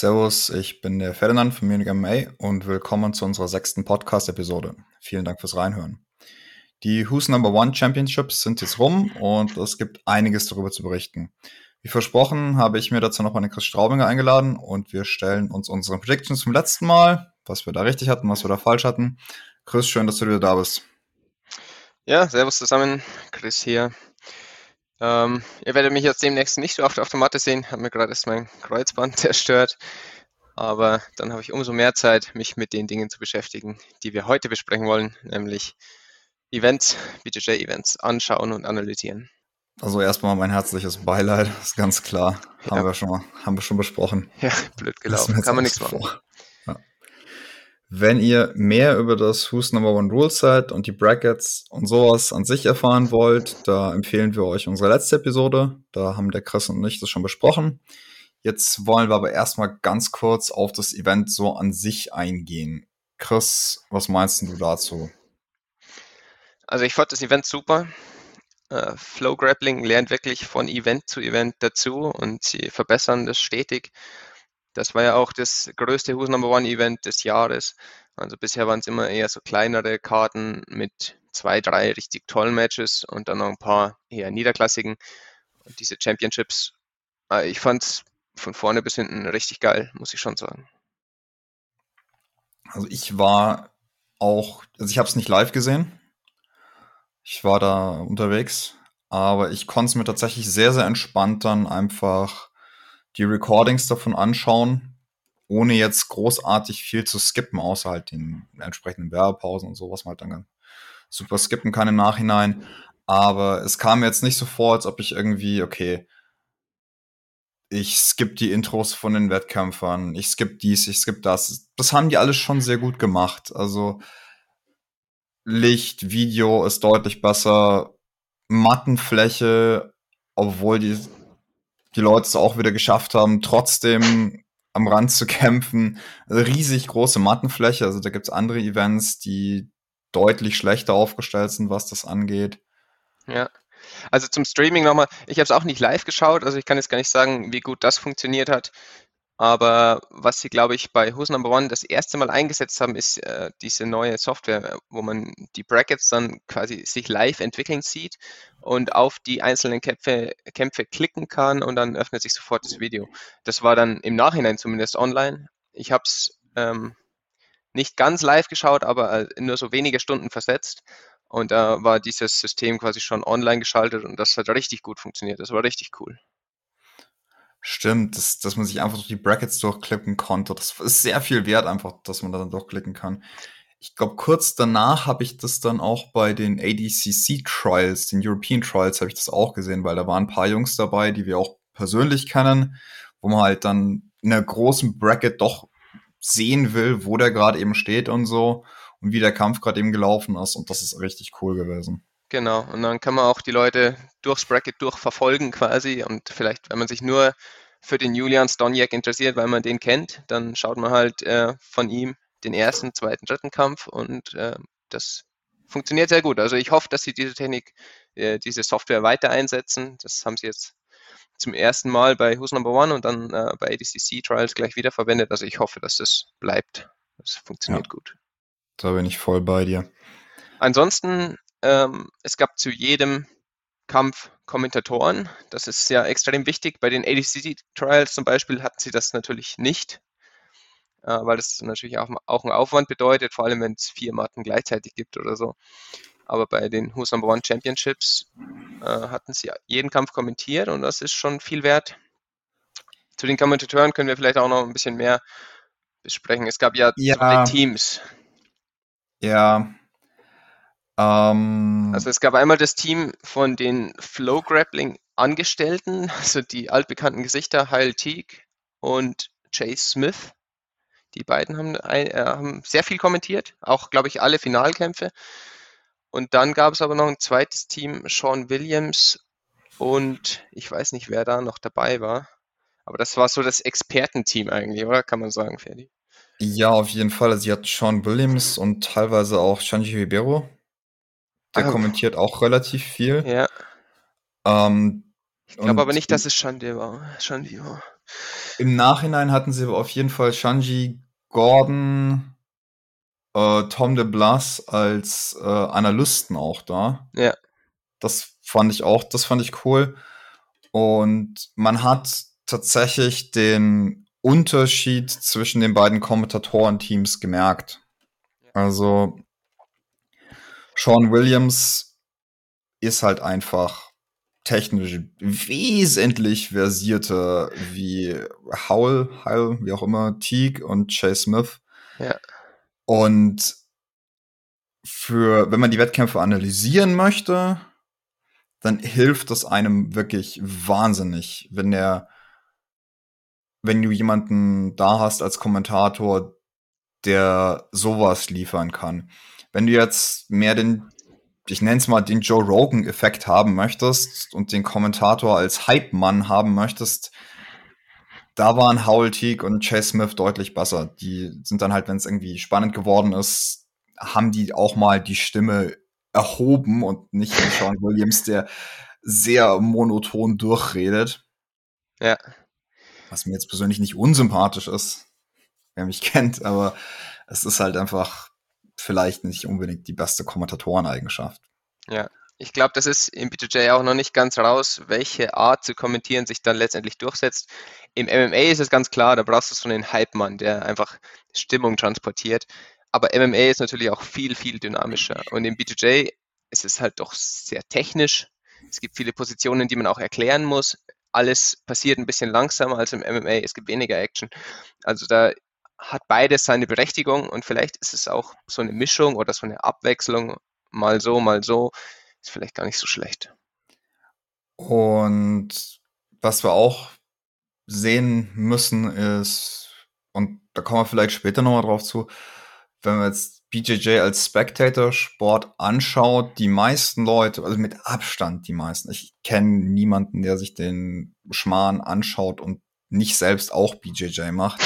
Servus, ich bin der Ferdinand von Munich MMA und willkommen zu unserer sechsten Podcast-Episode. Vielen Dank fürs Reinhören. Die Who's Number One Championships sind jetzt rum und es gibt einiges darüber zu berichten. Wie versprochen habe ich mir dazu noch eine Chris Straubinger eingeladen und wir stellen uns unsere Predictions vom letzten Mal, was wir da richtig hatten, was wir da falsch hatten. Chris, schön, dass du wieder da bist. Ja, servus zusammen, Chris hier. Ähm, ihr werdet mich jetzt demnächst nicht so oft auf der Matte sehen, habe mir gerade erst mein Kreuzband zerstört. Aber dann habe ich umso mehr Zeit, mich mit den Dingen zu beschäftigen, die wir heute besprechen wollen, nämlich Events, BJJ-Events anschauen und analysieren. Also erstmal mein herzliches Beileid, ist ganz klar. Ja. Haben wir schon mal, haben wir schon besprochen. Ja, blöd gelaufen, kann man nichts machen. Ja. Wenn ihr mehr über das Who's Number One Rule Set und die Brackets und sowas an sich erfahren wollt, da empfehlen wir euch unsere letzte Episode. Da haben der Chris und ich das schon besprochen. Jetzt wollen wir aber erstmal ganz kurz auf das Event so an sich eingehen. Chris, was meinst du dazu? Also ich fand das Event super. Uh, Flow Grappling lernt wirklich von Event zu Event dazu und sie verbessern das stetig. Das war ja auch das größte Who's Number One Event des Jahres. Also bisher waren es immer eher so kleinere Karten mit zwei, drei richtig tollen Matches und dann noch ein paar eher niederklassigen. Und diese Championships, uh, ich fand es von vorne bis hinten richtig geil, muss ich schon sagen. Also ich war auch, also ich habe es nicht live gesehen. Ich war da unterwegs, aber ich konnte es mir tatsächlich sehr, sehr entspannt dann einfach die Recordings davon anschauen, ohne jetzt großartig viel zu skippen, außer halt den entsprechenden Werbepausen und so, was man halt dann super skippen kann im Nachhinein. Aber es kam mir jetzt nicht so vor, als ob ich irgendwie, okay, ich skipp die Intros von den Wettkämpfern, ich skipp dies, ich skipp das. Das haben die alles schon sehr gut gemacht. Also Licht, Video ist deutlich besser, Mattenfläche, obwohl die, die Leute es auch wieder geschafft haben, trotzdem am Rand zu kämpfen. Riesig große Mattenfläche, also da gibt's andere Events, die deutlich schlechter aufgestellt sind, was das angeht. Ja. Also zum Streaming nochmal, ich habe es auch nicht live geschaut, also ich kann jetzt gar nicht sagen, wie gut das funktioniert hat. Aber was sie, glaube ich, bei Who's Number One das erste Mal eingesetzt haben, ist äh, diese neue Software, wo man die Brackets dann quasi sich live entwickeln sieht und auf die einzelnen Kämpfe, Kämpfe klicken kann und dann öffnet sich sofort das Video. Das war dann im Nachhinein zumindest online. Ich habe es ähm, nicht ganz live geschaut, aber äh, nur so wenige Stunden versetzt. Und da war dieses System quasi schon online geschaltet und das hat richtig gut funktioniert. Das war richtig cool. Stimmt, dass, dass man sich einfach durch die Brackets durchklicken konnte. Das ist sehr viel wert, einfach, dass man da dann durchklicken kann. Ich glaube, kurz danach habe ich das dann auch bei den ADCC Trials, den European Trials, habe ich das auch gesehen, weil da waren ein paar Jungs dabei, die wir auch persönlich kennen, wo man halt dann in einer großen Bracket doch sehen will, wo der gerade eben steht und so und wie der Kampf gerade eben gelaufen ist. Und das ist richtig cool gewesen. Genau, und dann kann man auch die Leute durchs Bracket durchverfolgen quasi und vielleicht, wenn man sich nur für den Julian Stoniak interessiert, weil man den kennt, dann schaut man halt äh, von ihm den ersten, zweiten, dritten Kampf und äh, das funktioniert sehr gut. Also ich hoffe, dass sie diese Technik, äh, diese Software weiter einsetzen. Das haben sie jetzt zum ersten Mal bei Who's Number One und dann äh, bei ADCC Trials gleich wieder verwendet. Also ich hoffe, dass das bleibt. Das funktioniert ja, gut. Da bin ich voll bei dir. Ansonsten ähm, es gab zu jedem Kampf Kommentatoren. Das ist ja extrem wichtig. Bei den ADCC Trials zum Beispiel hatten sie das natürlich nicht, äh, weil das natürlich auch, auch einen Aufwand bedeutet, vor allem wenn es vier Matten gleichzeitig gibt oder so. Aber bei den Who's Number One Championships äh, hatten sie jeden Kampf kommentiert und das ist schon viel wert. Zu den Kommentatoren können wir vielleicht auch noch ein bisschen mehr besprechen. Es gab ja, ja zwei Teams. Ja, ähm, also es gab einmal das Team von den Flow Grappling Angestellten, also die altbekannten Gesichter Heil Teague und Chase Smith. Die beiden haben, äh, haben sehr viel kommentiert, auch glaube ich alle Finalkämpfe. Und dann gab es aber noch ein zweites Team, Sean Williams und ich weiß nicht, wer da noch dabei war. Aber das war so das Expertenteam eigentlich, oder? Kann man sagen, Ferdi? Ja, auf jeden Fall. Also sie hat Sean Williams und teilweise auch Shanji Ribeiro der ah, kommentiert auch relativ viel. Ja. Ähm, ich glaube aber nicht, dass es Schande war. Schande war. Im Nachhinein hatten sie auf jeden Fall Shanji Gordon, äh, Tom de Blas als äh, Analysten auch da. Ja. Das fand ich auch, das fand ich cool. Und man hat tatsächlich den Unterschied zwischen den beiden Kommentatorenteams gemerkt. Also Sean Williams ist halt einfach technisch wesentlich versierter wie Howell, Howell, wie auch immer, Teague und Chase Smith. Ja. Und für, wenn man die Wettkämpfe analysieren möchte, dann hilft es einem wirklich wahnsinnig, wenn der, wenn du jemanden da hast als Kommentator, der sowas liefern kann. Wenn du jetzt mehr den, ich nenne es mal den Joe Rogan-Effekt haben möchtest und den Kommentator als Hype-Mann haben möchtest, da waren Howell Teague und Chase Smith deutlich besser. Die sind dann halt, wenn es irgendwie spannend geworden ist, haben die auch mal die Stimme erhoben und nicht Sean Williams, der sehr monoton durchredet. Ja. Was mir jetzt persönlich nicht unsympathisch ist, wer mich kennt, aber es ist halt einfach vielleicht nicht unbedingt die beste Kommentatoreneigenschaft. Ja, ich glaube, das ist im BJJ auch noch nicht ganz raus, welche Art zu kommentieren sich dann letztendlich durchsetzt. Im MMA ist es ganz klar, da brauchst du so einen Hype-Mann, der einfach Stimmung transportiert. Aber MMA ist natürlich auch viel, viel dynamischer. Und im BJJ ist es halt doch sehr technisch. Es gibt viele Positionen, die man auch erklären muss. Alles passiert ein bisschen langsamer als im MMA. Es gibt weniger Action. Also da hat beides seine Berechtigung und vielleicht ist es auch so eine Mischung oder so eine Abwechslung, mal so, mal so, ist vielleicht gar nicht so schlecht. Und was wir auch sehen müssen ist, und da kommen wir vielleicht später nochmal drauf zu, wenn man jetzt BJJ als Spectator-Sport anschaut, die meisten Leute, also mit Abstand die meisten, ich kenne niemanden, der sich den Schmarrn anschaut und nicht selbst auch BJJ macht.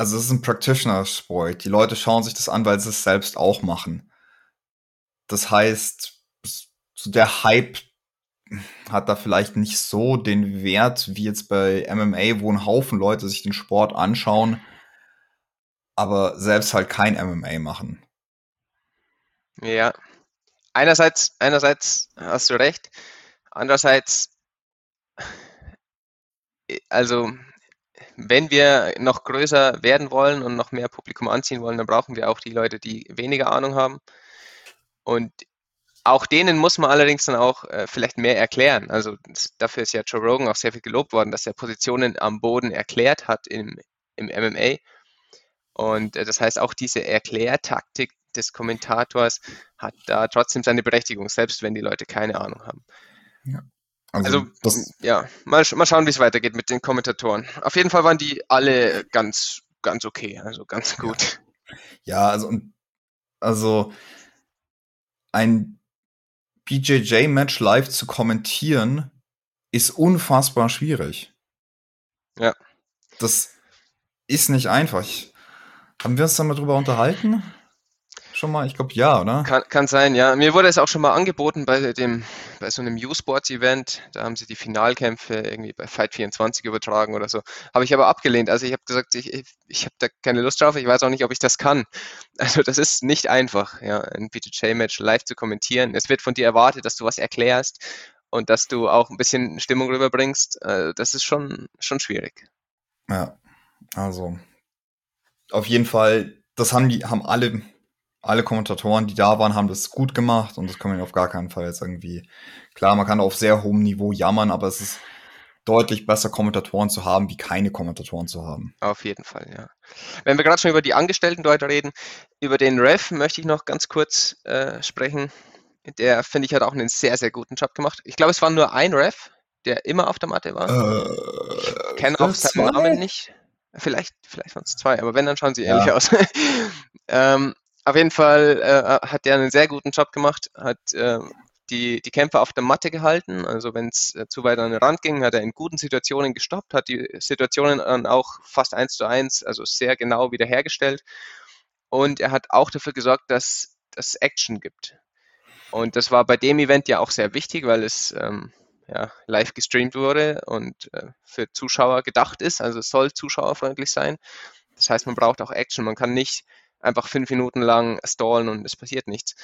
Also es ist ein Practitioner-Sport. Die Leute schauen sich das an, weil sie es selbst auch machen. Das heißt, der Hype hat da vielleicht nicht so den Wert wie jetzt bei MMA, wo ein Haufen Leute sich den Sport anschauen, aber selbst halt kein MMA machen. Ja. Einerseits, einerseits hast du recht. Andererseits, also wenn wir noch größer werden wollen und noch mehr Publikum anziehen wollen, dann brauchen wir auch die Leute, die weniger Ahnung haben. Und auch denen muss man allerdings dann auch äh, vielleicht mehr erklären. Also dafür ist ja Joe Rogan auch sehr viel gelobt worden, dass er Positionen am Boden erklärt hat im, im MMA. Und äh, das heißt, auch diese Erklärtaktik des Kommentators hat da trotzdem seine Berechtigung, selbst wenn die Leute keine Ahnung haben. Ja. Also, also ja, mal, mal schauen, wie es weitergeht mit den Kommentatoren. Auf jeden Fall waren die alle ganz, ganz okay, also ganz gut. Ja, ja also, also ein BJJ-Match live zu kommentieren, ist unfassbar schwierig. Ja. Das ist nicht einfach. Haben wir uns da mal drüber unterhalten? Schon mal? Ich glaube ja, oder? Kann, kann sein, ja. Mir wurde es auch schon mal angeboten bei dem, bei so einem U-Sports-Event. Da haben sie die Finalkämpfe irgendwie bei Fight 24 übertragen oder so. Habe ich aber abgelehnt. Also ich habe gesagt, ich, ich habe da keine Lust drauf. Ich weiß auch nicht, ob ich das kann. Also das ist nicht einfach, ja, ein BJJ-Match live zu kommentieren. Es wird von dir erwartet, dass du was erklärst und dass du auch ein bisschen Stimmung rüberbringst. Also das ist schon, schon schwierig. Ja, also auf jeden Fall, das haben die, haben alle alle Kommentatoren, die da waren, haben das gut gemacht und das kann man auf gar keinen Fall jetzt irgendwie. Klar, man kann auf sehr hohem Niveau jammern, aber es ist deutlich besser, Kommentatoren zu haben, wie keine Kommentatoren zu haben. Auf jeden Fall, ja. Wenn wir gerade schon über die Angestellten dort reden, über den Ref möchte ich noch ganz kurz äh, sprechen. Der, finde ich, hat auch einen sehr, sehr guten Job gemacht. Ich glaube, es war nur ein Ref, der immer auf der Matte war. Äh, ich kenne auch seinen Namen nicht. Vielleicht, vielleicht waren es zwei, aber wenn, dann schauen sie ähnlich ja. aus. ähm, auf jeden Fall äh, hat er einen sehr guten Job gemacht, hat äh, die, die Kämpfer auf der Matte gehalten. Also wenn es äh, zu weit an den Rand ging, hat er in guten Situationen gestoppt, hat die Situationen dann auch fast eins zu eins, also sehr genau wiederhergestellt. Und er hat auch dafür gesorgt, dass es Action gibt. Und das war bei dem Event ja auch sehr wichtig, weil es ähm, ja, live gestreamt wurde und äh, für Zuschauer gedacht ist. Also es soll zuschauerfreundlich sein. Das heißt, man braucht auch Action. Man kann nicht einfach fünf Minuten lang stallen und es passiert nichts.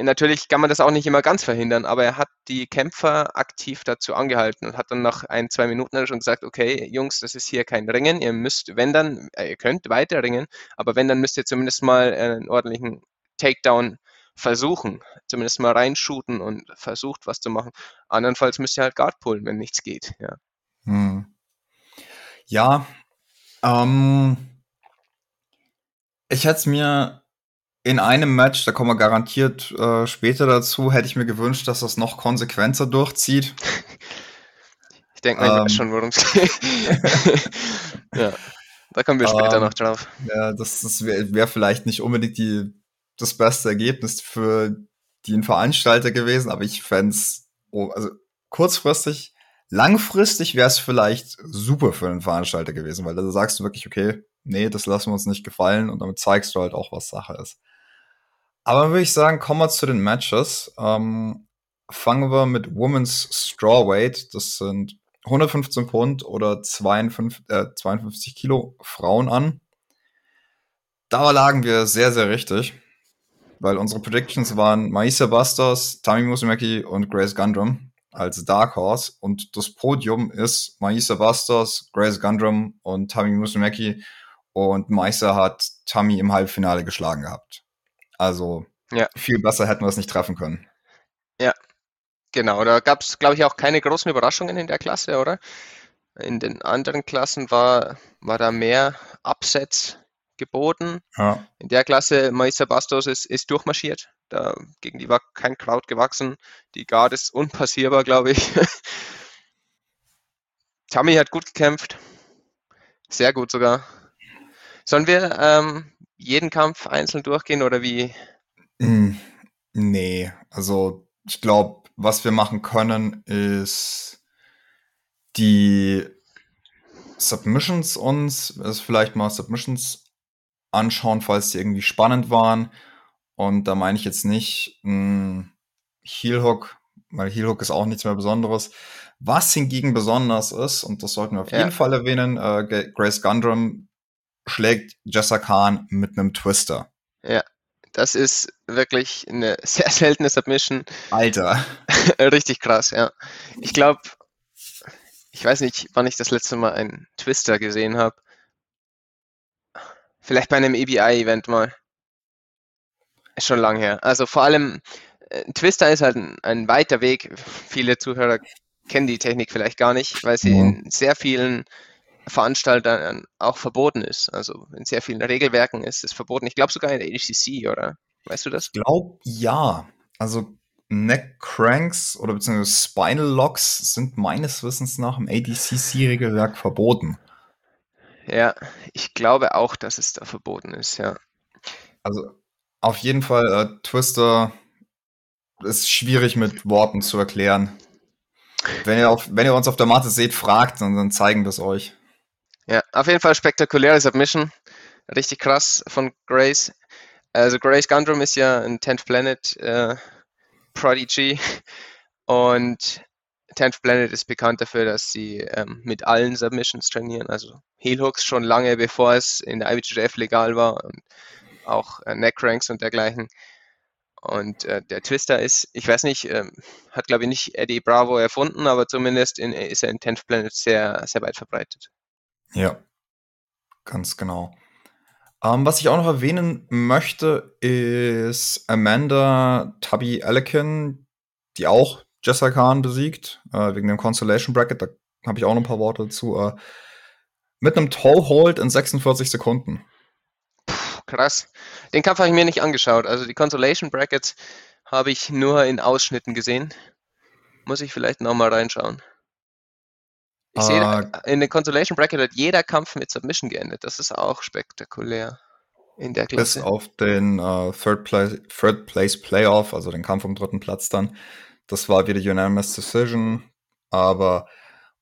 Natürlich kann man das auch nicht immer ganz verhindern, aber er hat die Kämpfer aktiv dazu angehalten und hat dann nach ein, zwei Minuten schon gesagt, okay, Jungs, das ist hier kein Ringen, ihr müsst, wenn dann, äh, ihr könnt weiter ringen, aber wenn, dann müsst ihr zumindest mal einen ordentlichen Takedown versuchen, zumindest mal reinshooten und versucht, was zu machen. Andernfalls müsst ihr halt Guard pullen, wenn nichts geht, ja. Hm. Ja, ähm, ich hätte es mir in einem Match, da kommen wir garantiert äh, später dazu, hätte ich mir gewünscht, dass das noch konsequenter durchzieht. Ich denke mal, ich ähm, weiß schon, worum es geht. ja, da kommen wir später ähm, noch drauf. Ja, das, das wäre wär vielleicht nicht unbedingt die, das beste Ergebnis für den Veranstalter gewesen, aber ich fände es, oh, also kurzfristig, langfristig wäre es vielleicht super für den Veranstalter gewesen, weil da sagst du wirklich, okay, nee, das lassen wir uns nicht gefallen und damit zeigst du halt auch, was Sache ist. Aber dann würde ich sagen, kommen wir zu den Matches. Ähm, fangen wir mit Women's Strawweight. Das sind 115 Pfund oder 52, äh, 52 Kilo Frauen an. Da lagen wir sehr, sehr richtig. Weil unsere Predictions waren Maisa Bastos, Tami Musumeki und Grace Gundrum als Dark Horse. Und das Podium ist Maisa Bastos, Grace Gundrum und Tami Musumeki. Und Maisa hat Tami im Halbfinale geschlagen gehabt. Also ja. viel besser hätten wir es nicht treffen können. Ja, genau. Da gab es, glaube ich, auch keine großen Überraschungen in der Klasse, oder? In den anderen Klassen war, war da mehr Absatz geboten. Ja. In der Klasse, Maisa Bastos ist, ist durchmarschiert. Da, gegen die war kein Kraut gewachsen. Die Guard ist unpassierbar, glaube ich. Tammy hat gut gekämpft. Sehr gut sogar. Sollen wir ähm, jeden Kampf einzeln durchgehen oder wie? Mm, nee, also ich glaube, was wir machen können, ist die Submissions uns, also vielleicht mal Submissions anschauen, falls die irgendwie spannend waren. Und da meine ich jetzt nicht ein Heel Hook, weil Heel Hook ist auch nichts mehr Besonderes. Was hingegen besonders ist, und das sollten wir auf ja. jeden Fall erwähnen, äh, Grace Gundram schlägt Jessa Khan mit einem Twister. Ja, das ist wirklich eine sehr seltene Submission. Alter. Richtig krass, ja. Ich glaube, ich weiß nicht, wann ich das letzte Mal einen Twister gesehen habe. Vielleicht bei einem EBI-Event mal. Ist schon lang her. Also vor allem, ein äh, Twister ist halt ein, ein, weiter Weg. Viele Zuhörer kennen die Technik vielleicht gar nicht, weil sie mhm. in sehr vielen Veranstaltern auch verboten ist. Also in sehr vielen Regelwerken ist es verboten. Ich glaube sogar in der ADCC, oder? Weißt du das? Ich glaube ja. Also Neck Cranks oder beziehungsweise Spinal Locks sind meines Wissens nach im ADCC-Regelwerk verboten. Ja, ich glaube auch, dass es da verboten ist, ja. Also auf jeden Fall, äh, Twister ist schwierig mit Worten zu erklären. Wenn ihr, auf, wenn ihr uns auf der Matte seht, fragt, und dann zeigen wir es euch. Ja, auf jeden Fall spektakuläre Submission. Richtig krass von Grace. Also Grace Gundrum ist ja ein 10th Planet äh, Prodigy und 10th Planet ist bekannt dafür, dass sie ähm, mit allen Submissions trainieren, also Heel Hooks schon lange bevor es in der IBJJF legal war und auch äh, Neck und dergleichen. Und äh, der Twister ist, ich weiß nicht, ähm, hat glaube ich nicht Eddie Bravo erfunden, aber zumindest in, ist er in 10th Planet sehr, sehr weit verbreitet. Ja, ganz genau. Ähm, was ich auch noch erwähnen möchte, ist Amanda Tubby Alekin, die auch Jessica Khan besiegt, äh, wegen dem Consolation Bracket. Da habe ich auch noch ein paar Worte dazu. Äh, mit einem Toehold in 46 Sekunden. Puh, krass. Den Kampf habe ich mir nicht angeschaut. Also die Consolation Brackets habe ich nur in Ausschnitten gesehen. Muss ich vielleicht nochmal reinschauen. Ich sehe, äh, in der Consolation Bracket hat jeder Kampf mit Submission geendet. Das ist auch spektakulär in der Klasse. Bis auf den äh, Third, Place, Third Place Playoff, also den Kampf um dritten Platz dann. Das war wieder Unanimous Decision. Aber,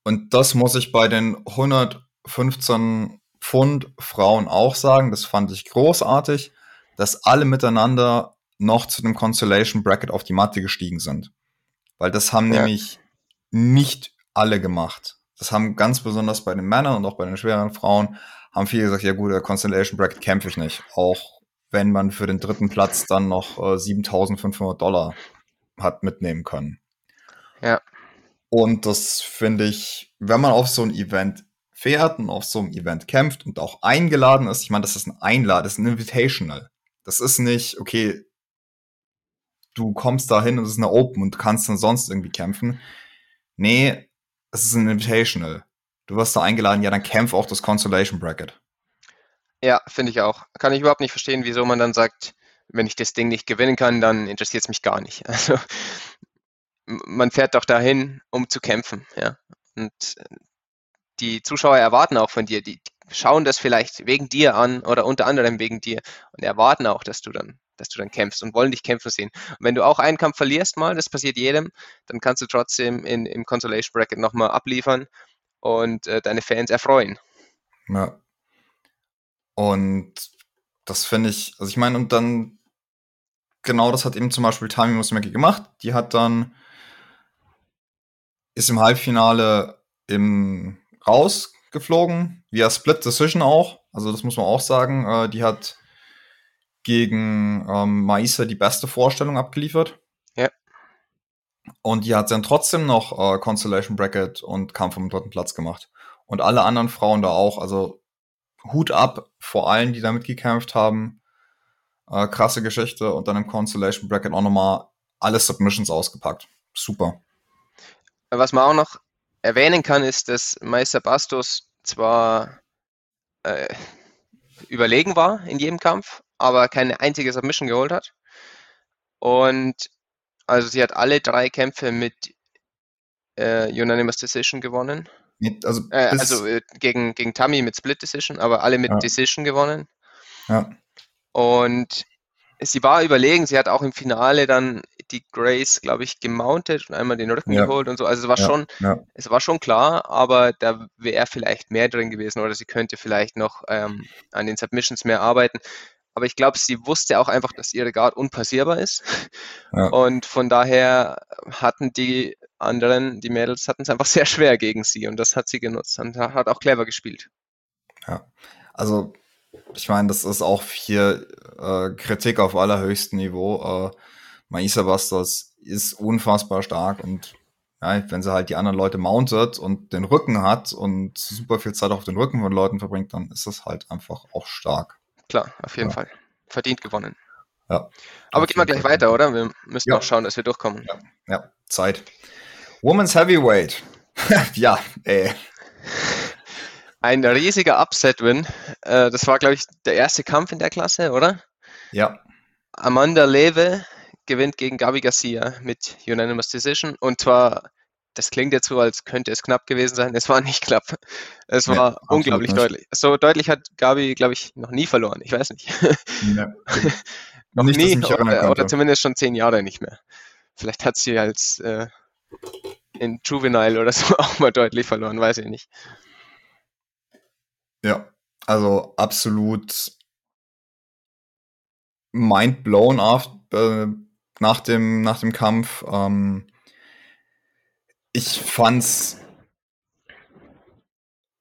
und das muss ich bei den 115 Pfund Frauen auch sagen. Das fand ich großartig, dass alle miteinander noch zu dem Consolation Bracket auf die Matte gestiegen sind. Weil das haben ja. nämlich nicht alle gemacht. Das haben ganz besonders bei den Männern und auch bei den schweren Frauen, haben viele gesagt, ja gut, der Constellation Bracket kämpfe ich nicht. Auch wenn man für den dritten Platz dann noch äh, 7500 Dollar hat mitnehmen können. Ja. Und das finde ich, wenn man auf so ein Event fährt und auf so einem Event kämpft und auch eingeladen ist, ich meine, das ist ein Einlad, das ist ein Invitational. Das ist nicht, okay, du kommst da hin und es ist eine Open und kannst dann sonst irgendwie kämpfen. Nee, es ist ein Invitational. Du wirst da eingeladen, ja, dann kämpf auch das Consolation Bracket. Ja, finde ich auch. Kann ich überhaupt nicht verstehen, wieso man dann sagt, wenn ich das Ding nicht gewinnen kann, dann interessiert es mich gar nicht. Also man fährt doch dahin, um zu kämpfen, ja. Und die Zuschauer erwarten auch von dir, die schauen das vielleicht wegen dir an oder unter anderem wegen dir und erwarten auch, dass du dann, dass du dann kämpfst und wollen dich kämpfen sehen. Und wenn du auch einen Kampf verlierst mal, das passiert jedem, dann kannst du trotzdem in, im Consolation Bracket nochmal abliefern und äh, deine Fans erfreuen. Ja. Und das finde ich, also ich meine, und dann, genau das hat eben zum Beispiel Tami Musumeki gemacht. Die hat dann, ist im Halbfinale im rausgeflogen, via Split Decision auch. Also das muss man auch sagen. Äh, die hat gegen ähm, Maisa die beste Vorstellung abgeliefert. Ja. Und die hat dann trotzdem noch äh, Constellation Bracket und Kampf vom dritten Platz gemacht. Und alle anderen Frauen da auch. Also Hut ab vor allen, die da mitgekämpft haben. Äh, krasse Geschichte. Und dann im Constellation Bracket auch nochmal alle Submissions ausgepackt. Super. Was man auch noch erwähnen kann, ist, dass Meister Bastos zwar äh, überlegen war in jedem Kampf, aber keine einzige Submission geholt hat. Und also sie hat alle drei Kämpfe mit äh, Unanimous Decision gewonnen. Also, äh, also äh, gegen, gegen Tammy mit Split Decision, aber alle mit ja. Decision gewonnen. Ja. Und sie war überlegen, sie hat auch im Finale dann die Grace, glaube ich, gemountet und einmal den Rücken ja. geholt und so. Also es war ja. schon, ja. es war schon klar, aber da wäre vielleicht mehr drin gewesen oder sie könnte vielleicht noch ähm, an den Submissions mehr arbeiten. Aber ich glaube, sie wusste auch einfach, dass ihre Guard unpassierbar ist. Und von daher hatten die anderen, die Mädels, hatten es einfach sehr schwer gegen sie und das hat sie genutzt und hat auch clever gespielt. Ja, also ich meine, das ist auch hier äh, Kritik auf allerhöchstem Niveau. Äh, Maisa Bastos ist unfassbar stark und ja, wenn sie halt die anderen Leute mountet und den Rücken hat und super viel Zeit auf den Rücken von Leuten verbringt, dann ist das halt einfach auch stark. Klar, auf jeden ja. Fall. Verdient gewonnen. Ja. Aber gehen wir gleich weiter, oder? Wir müssen ja. auch schauen, dass wir durchkommen. Ja, ja. Zeit. Women's Heavyweight. ja, ey. Ein riesiger Upset-Win. Äh, das war, glaube ich, der erste Kampf in der Klasse, oder? Ja. Amanda Lewe gewinnt gegen Gabi Garcia mit Unanimous Decision. Und zwar, das klingt jetzt so, als könnte es knapp gewesen sein. Es war nicht knapp. Es war ja, unglaublich deutlich. So deutlich hat Gabi, glaube ich, noch nie verloren. Ich weiß nicht. Ja. noch nicht, nie oder, oder, zumindest schon zehn Jahre nicht mehr. Vielleicht hat sie als äh, in Juvenile oder so auch mal deutlich verloren, weiß ich nicht. Ja, also absolut mind blown auf, äh, nach, dem, nach dem Kampf. Ähm, ich fand's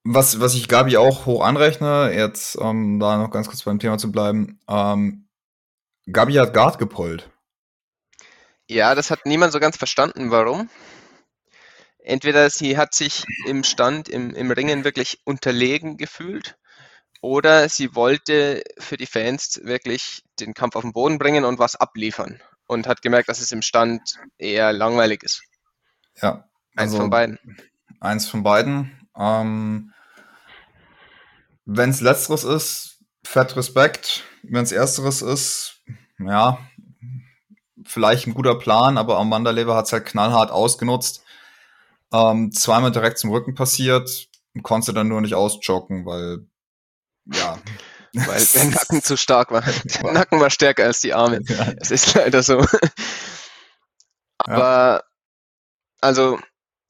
was, was ich Gabi auch hoch anrechne, jetzt ähm, da noch ganz kurz beim Thema zu bleiben, ähm, Gabi hat Guard gepullt. Ja, das hat niemand so ganz verstanden, warum. Entweder sie hat sich im Stand, im, im Ringen wirklich unterlegen gefühlt oder sie wollte für die Fans wirklich den Kampf auf den Boden bringen und was abliefern und hat gemerkt, dass es im Stand eher langweilig ist. Ja. Eins also, von beiden. Eins von beiden. Ähm, Wenn es letzteres ist, fett Respekt. Wenn es ersteres ist, ja, vielleicht ein guter Plan, aber Amanda Leber hat es halt knallhart ausgenutzt ähm, zweimal direkt zum Rücken passiert, konnte dann nur nicht ausjocken, weil ja. Weil der Nacken zu stark war. Der Nacken war stärker als die Arme. Ja. Es ist leider so. Aber ja. also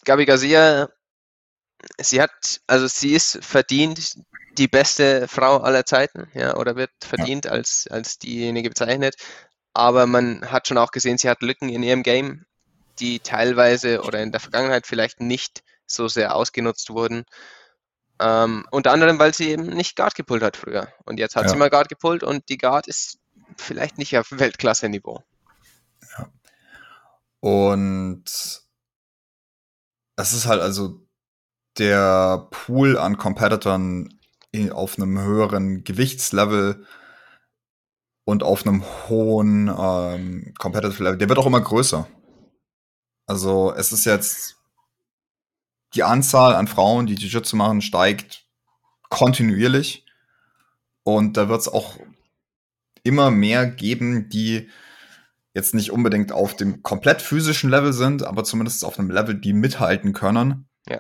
Gabi Garcia, sie hat, also sie ist verdient die beste Frau aller Zeiten, ja, oder wird verdient ja. als, als diejenige bezeichnet. Aber man hat schon auch gesehen, sie hat Lücken in ihrem Game die teilweise oder in der Vergangenheit vielleicht nicht so sehr ausgenutzt wurden. Ähm, unter anderem, weil sie eben nicht Guard gepullt hat früher. Und jetzt hat Ja. sie mal Guard gepullt und die Guard ist vielleicht nicht auf Weltklasse-Niveau. Und es ist halt also der Pool an Competitoren auf einem höheren Gewichtslevel und auf einem hohen ähm, Competitive Level, der wird auch immer größer. Also es ist jetzt die Anzahl an Frauen, die Jiu-Jitsu machen, steigt kontinuierlich. Und da wird es auch immer mehr geben, die jetzt nicht unbedingt auf dem komplett physischen Level sind, aber zumindest auf einem Level, die mithalten können. Ja.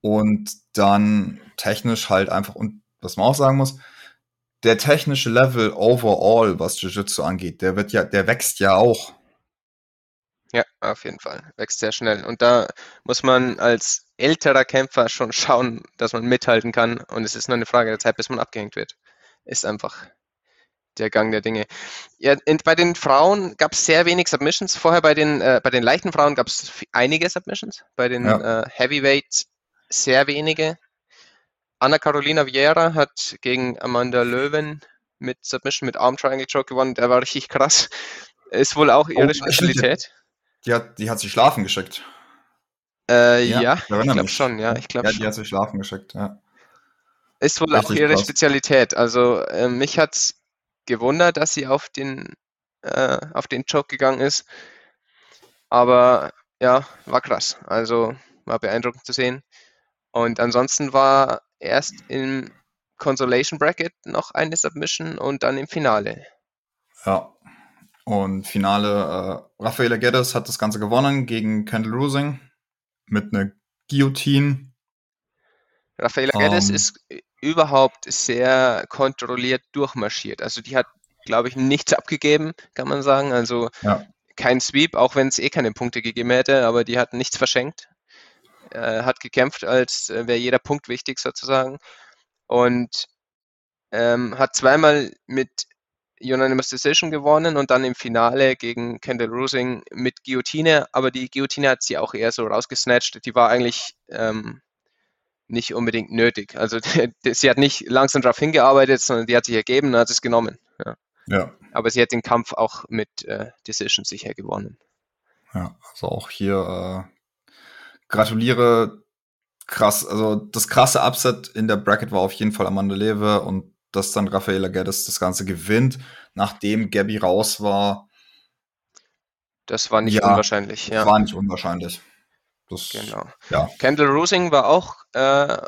Und dann technisch halt einfach, und was man auch sagen muss, der technische Level overall, was Jiu-Jitsu angeht, der wird ja, der wächst ja auch. Ja, auf jeden Fall. Wächst sehr schnell. Und da muss man als älterer Kämpfer schon schauen, dass man mithalten kann. Und es ist nur eine Frage der Zeit, bis man abgehängt wird. Ist einfach der Gang der Dinge. Ja, bei den Frauen gab es sehr wenig Submissions. Vorher bei den, äh, bei den leichten Frauen gab es einige Submissions. Bei den Ja. äh, Heavyweights sehr wenige. Anna Carolina Vieira hat gegen Amanda Löwen mit Submission mit Arm Triangle Choke gewonnen. Der war richtig krass. Ist wohl auch ihre Oh. Spezialität. Die hat, die hat sich schlafen geschickt. Äh, Ja, ja, ich glaube schon, ja, ich glaube Ja, die hat sich schlafen geschickt, ja. Ist wohl auch Richtig ihre krass. Spezialität. Also äh, mich hat's gewundert, dass sie auf den, äh, auf den Choke gegangen ist. Aber ja, war krass. Also war beeindruckend zu sehen. Und ansonsten war erst im Consolation Bracket noch eine Submission und dann im Finale. Ja. Und Finale, äh, Rafaela Geddes hat das Ganze gewonnen gegen Kendall Rusing mit einer Guillotine. Rafaela Geddes Ähm. ist überhaupt sehr kontrolliert durchmarschiert. Also die hat, glaube ich, nichts abgegeben, kann man sagen. Also Ja. kein Sweep, auch wenn es eh keine Punkte gegeben hätte, aber die hat nichts verschenkt. Äh, hat gekämpft, als äh, wäre jeder Punkt wichtig sozusagen. Und ähm, hat zweimal mit Unanimous Decision gewonnen und dann im Finale gegen Kendall Rusing mit Guillotine, aber die Guillotine hat sie auch eher so rausgesnatcht. Die war eigentlich ähm, nicht unbedingt nötig. Also sie hat nicht langsam darauf hingearbeitet, sondern die hat sich ergeben und hat es genommen. Ja. Ja. Aber sie hat den Kampf auch mit äh, Decision sicher gewonnen. Ja, also auch hier äh, gratuliere. Krass, also das krasse Upset in der Bracket war auf jeden Fall Amanda Lewe und dass dann Rafaela Geddes das Ganze gewinnt, nachdem Gabby raus war, Das war nicht Ja, unwahrscheinlich. Ja, war nicht unwahrscheinlich. Das, genau. Ja. Kendall Rusing war auch äh,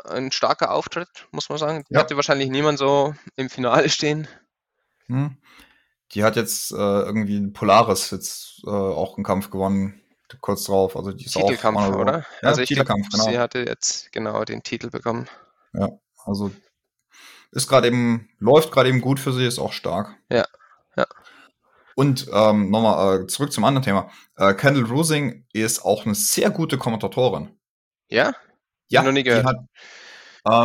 ein starker Auftritt, muss man sagen. Ja. Hatte wahrscheinlich niemand so im Finale stehen. Hm. Die hat jetzt äh, irgendwie Polaris jetzt äh, auch einen Kampf gewonnen, kurz drauf. Also die ist Titelkampf, auch oder? Ja, also ich glaub, Titelkampf, genau. sie hatte jetzt genau den Titel bekommen. Also ist gerade eben, läuft gerade eben gut für sie, ist auch stark. Ja, ja. Und ähm, nochmal äh, zurück zum anderen Thema. Äh, Kendall Rusing ist auch eine sehr gute Kommentatorin. Ja? Ja, Noch nie die gehört. hat,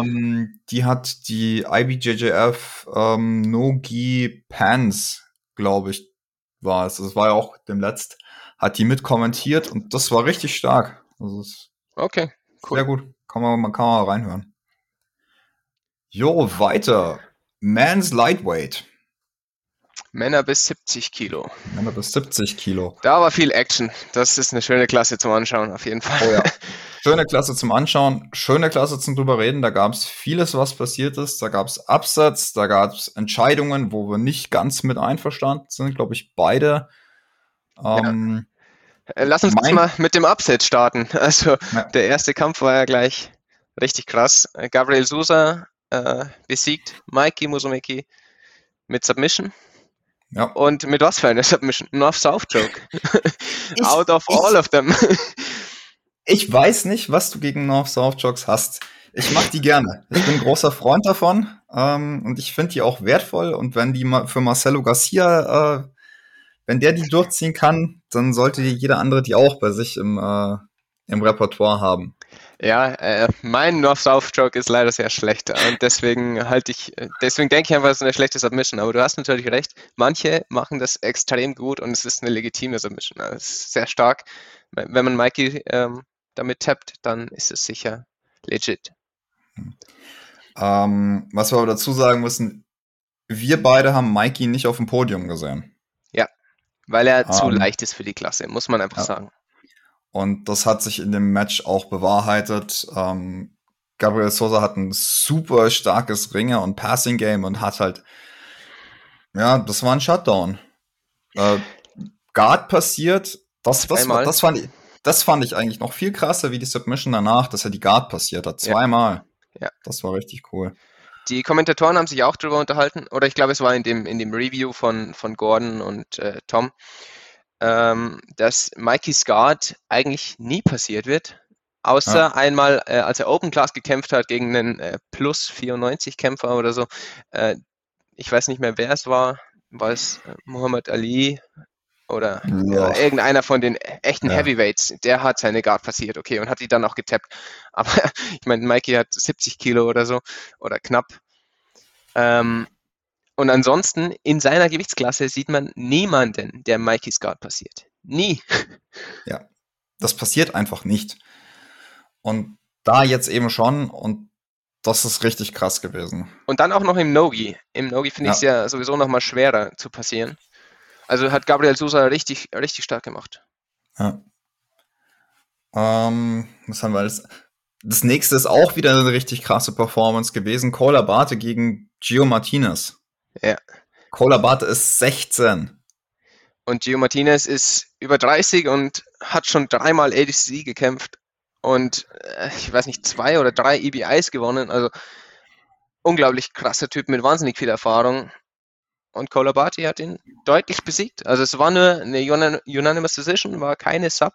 ähm, die hat die IBJJF ähm, No-Gi Pants, glaube ich, war es. Das war ja auch dem letzt. Hat die mitkommentiert und das war richtig stark. Also Okay, cool. sehr gut. Kann man, man kann mal reinhören. Jo, weiter. Man's Lightweight. Männer bis 70 Kilo. Männer bis 70 Kilo. Da war viel Action. Das ist eine schöne Klasse zum Anschauen, auf jeden Fall. Oh ja. Schöne Klasse zum Anschauen, schöne Klasse zum drüber reden. Da gab es vieles, was passiert ist. Da gab es Absatz, da gab es Entscheidungen, wo wir nicht ganz mit einverstanden sind, glaube ich, beide. Ähm, Äh, Lass uns Mein- mal mit dem Upset starten. Also Ja. der erste Kampf war ja gleich richtig krass. Gabriel Sousa äh, besiegt Mikey Musumeki mit Submission. Ja. Und mit was für einer Submission? North-South Joke. Ich- Out of ich- all of them. Ich weiß nicht, was du gegen North-South-Jogs hast. Ich mag die gerne. Ich bin ein großer Freund davon ähm, und ich finde die auch wertvoll. Und wenn die mal für Marcelo Garcia, äh, wenn der die durchziehen kann, dann sollte jeder andere die auch bei sich im, äh, im Repertoire haben. Ja, äh, mein North-South-Stroke ist leider sehr schlecht und deswegen halte ich, deswegen denke ich einfach, es ist eine schlechte Submission. Aber du hast natürlich recht, manche machen das extrem gut und es ist eine legitime Submission. Also es ist sehr stark. Wenn man Mikey ähm, damit tappt, dann ist es sicher legit. Ähm, was wir aber dazu sagen müssen, wir beide haben Mikey nicht auf dem Podium gesehen. Ja, weil er um, zu ähm, leicht ist für die Klasse, muss man einfach ja. sagen. Und das hat sich in dem Match auch bewahrheitet. Ähm, Gabriel Sosa hat ein super starkes Ringer- und Passing-Game und hat halt, ja, das war ein Shutdown. Äh, Guard passiert, das, das, war, das, fand ich, das fand ich eigentlich noch viel krasser wie die Submission danach, dass er die Guard passiert hat. Zweimal. Ja. ja. Das war richtig cool. Die Kommentatoren haben sich auch darüber unterhalten, oder ich glaube, es war in dem, in dem Review von, von Gordon und äh, Tom, ähm, dass Mikey's Guard eigentlich nie passiert wird, außer ja. einmal, äh, als er Open Class gekämpft hat gegen einen äh, Plus 94 Kämpfer oder so. Äh, ich weiß nicht mehr, wer es war. War es äh, Muhammad Ali oder ja. irgendeiner von den echten ja. Heavyweights, der hat seine Guard passiert, okay, und hat die dann auch getappt. Aber ich meine, Mikey hat 70 Kilo oder so oder knapp. Ähm, und ansonsten in seiner Gewichtsklasse sieht man niemanden, der Mikey's Guard passiert. Nie. Ja, das passiert einfach nicht. Und da jetzt eben schon und das ist richtig krass gewesen. Und dann auch noch im Nogi. Im Nogi finde ja. ich es ja sowieso noch mal schwerer zu passieren. Also hat Gabriel Sousa richtig, richtig stark gemacht. Ja. Ähm, was haben wir alles? Das nächste ist auch wieder eine richtig krasse Performance gewesen. Cola Barte gegen Gio Martinez. Ja. Cola Bart ist 16. Und Gio Martinez ist über 30 und hat schon dreimal ADC gekämpft und äh, ich weiß nicht, zwei oder drei EBIs gewonnen. Also unglaublich krasser Typ mit wahnsinnig viel Erfahrung. Und Kolabati hat ihn deutlich besiegt. Also es war nur eine Unanimous Decision, war keine Sub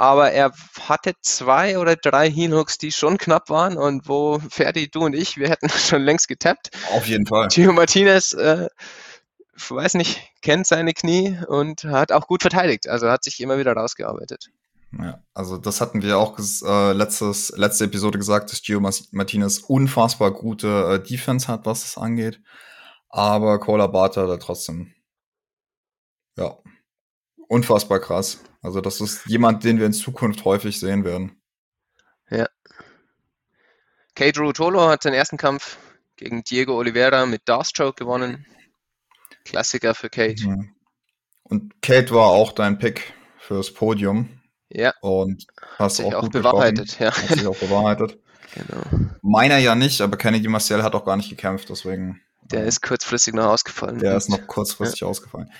aber er hatte zwei oder drei Heel-Hooks, die schon knapp waren und wo Ferdi, du und ich, wir hätten schon längst getappt. Auf jeden Fall. Gio Martinez, äh, weiß nicht, kennt seine Knie und hat auch gut verteidigt, also hat sich immer wieder rausgearbeitet. Ja, also das hatten wir auch äh, letztes, letzte Episode gesagt, dass Gio Martinez unfassbar gute äh, Defense hat, was es angeht. Aber Cola Barter da trotzdem, ja, unfassbar krass. Also das ist jemand, den wir in Zukunft häufig sehen werden. Ja. Kate Rutolo hat den ersten Kampf gegen Diego Oliveira mit Darstroke gewonnen. Klassiker für Kate. Mhm. Und Kate war auch dein Pick fürs Podium. Ja. Und hast sich auch, auch bewahrheitet. Ja. Hat sich auch bewahrheitet. genau. Meiner ja nicht, aber Kennedy Marcel hat auch gar nicht gekämpft, deswegen. Der äh, ist kurzfristig noch ausgefallen. Der ist noch kurzfristig ja. ausgefallen.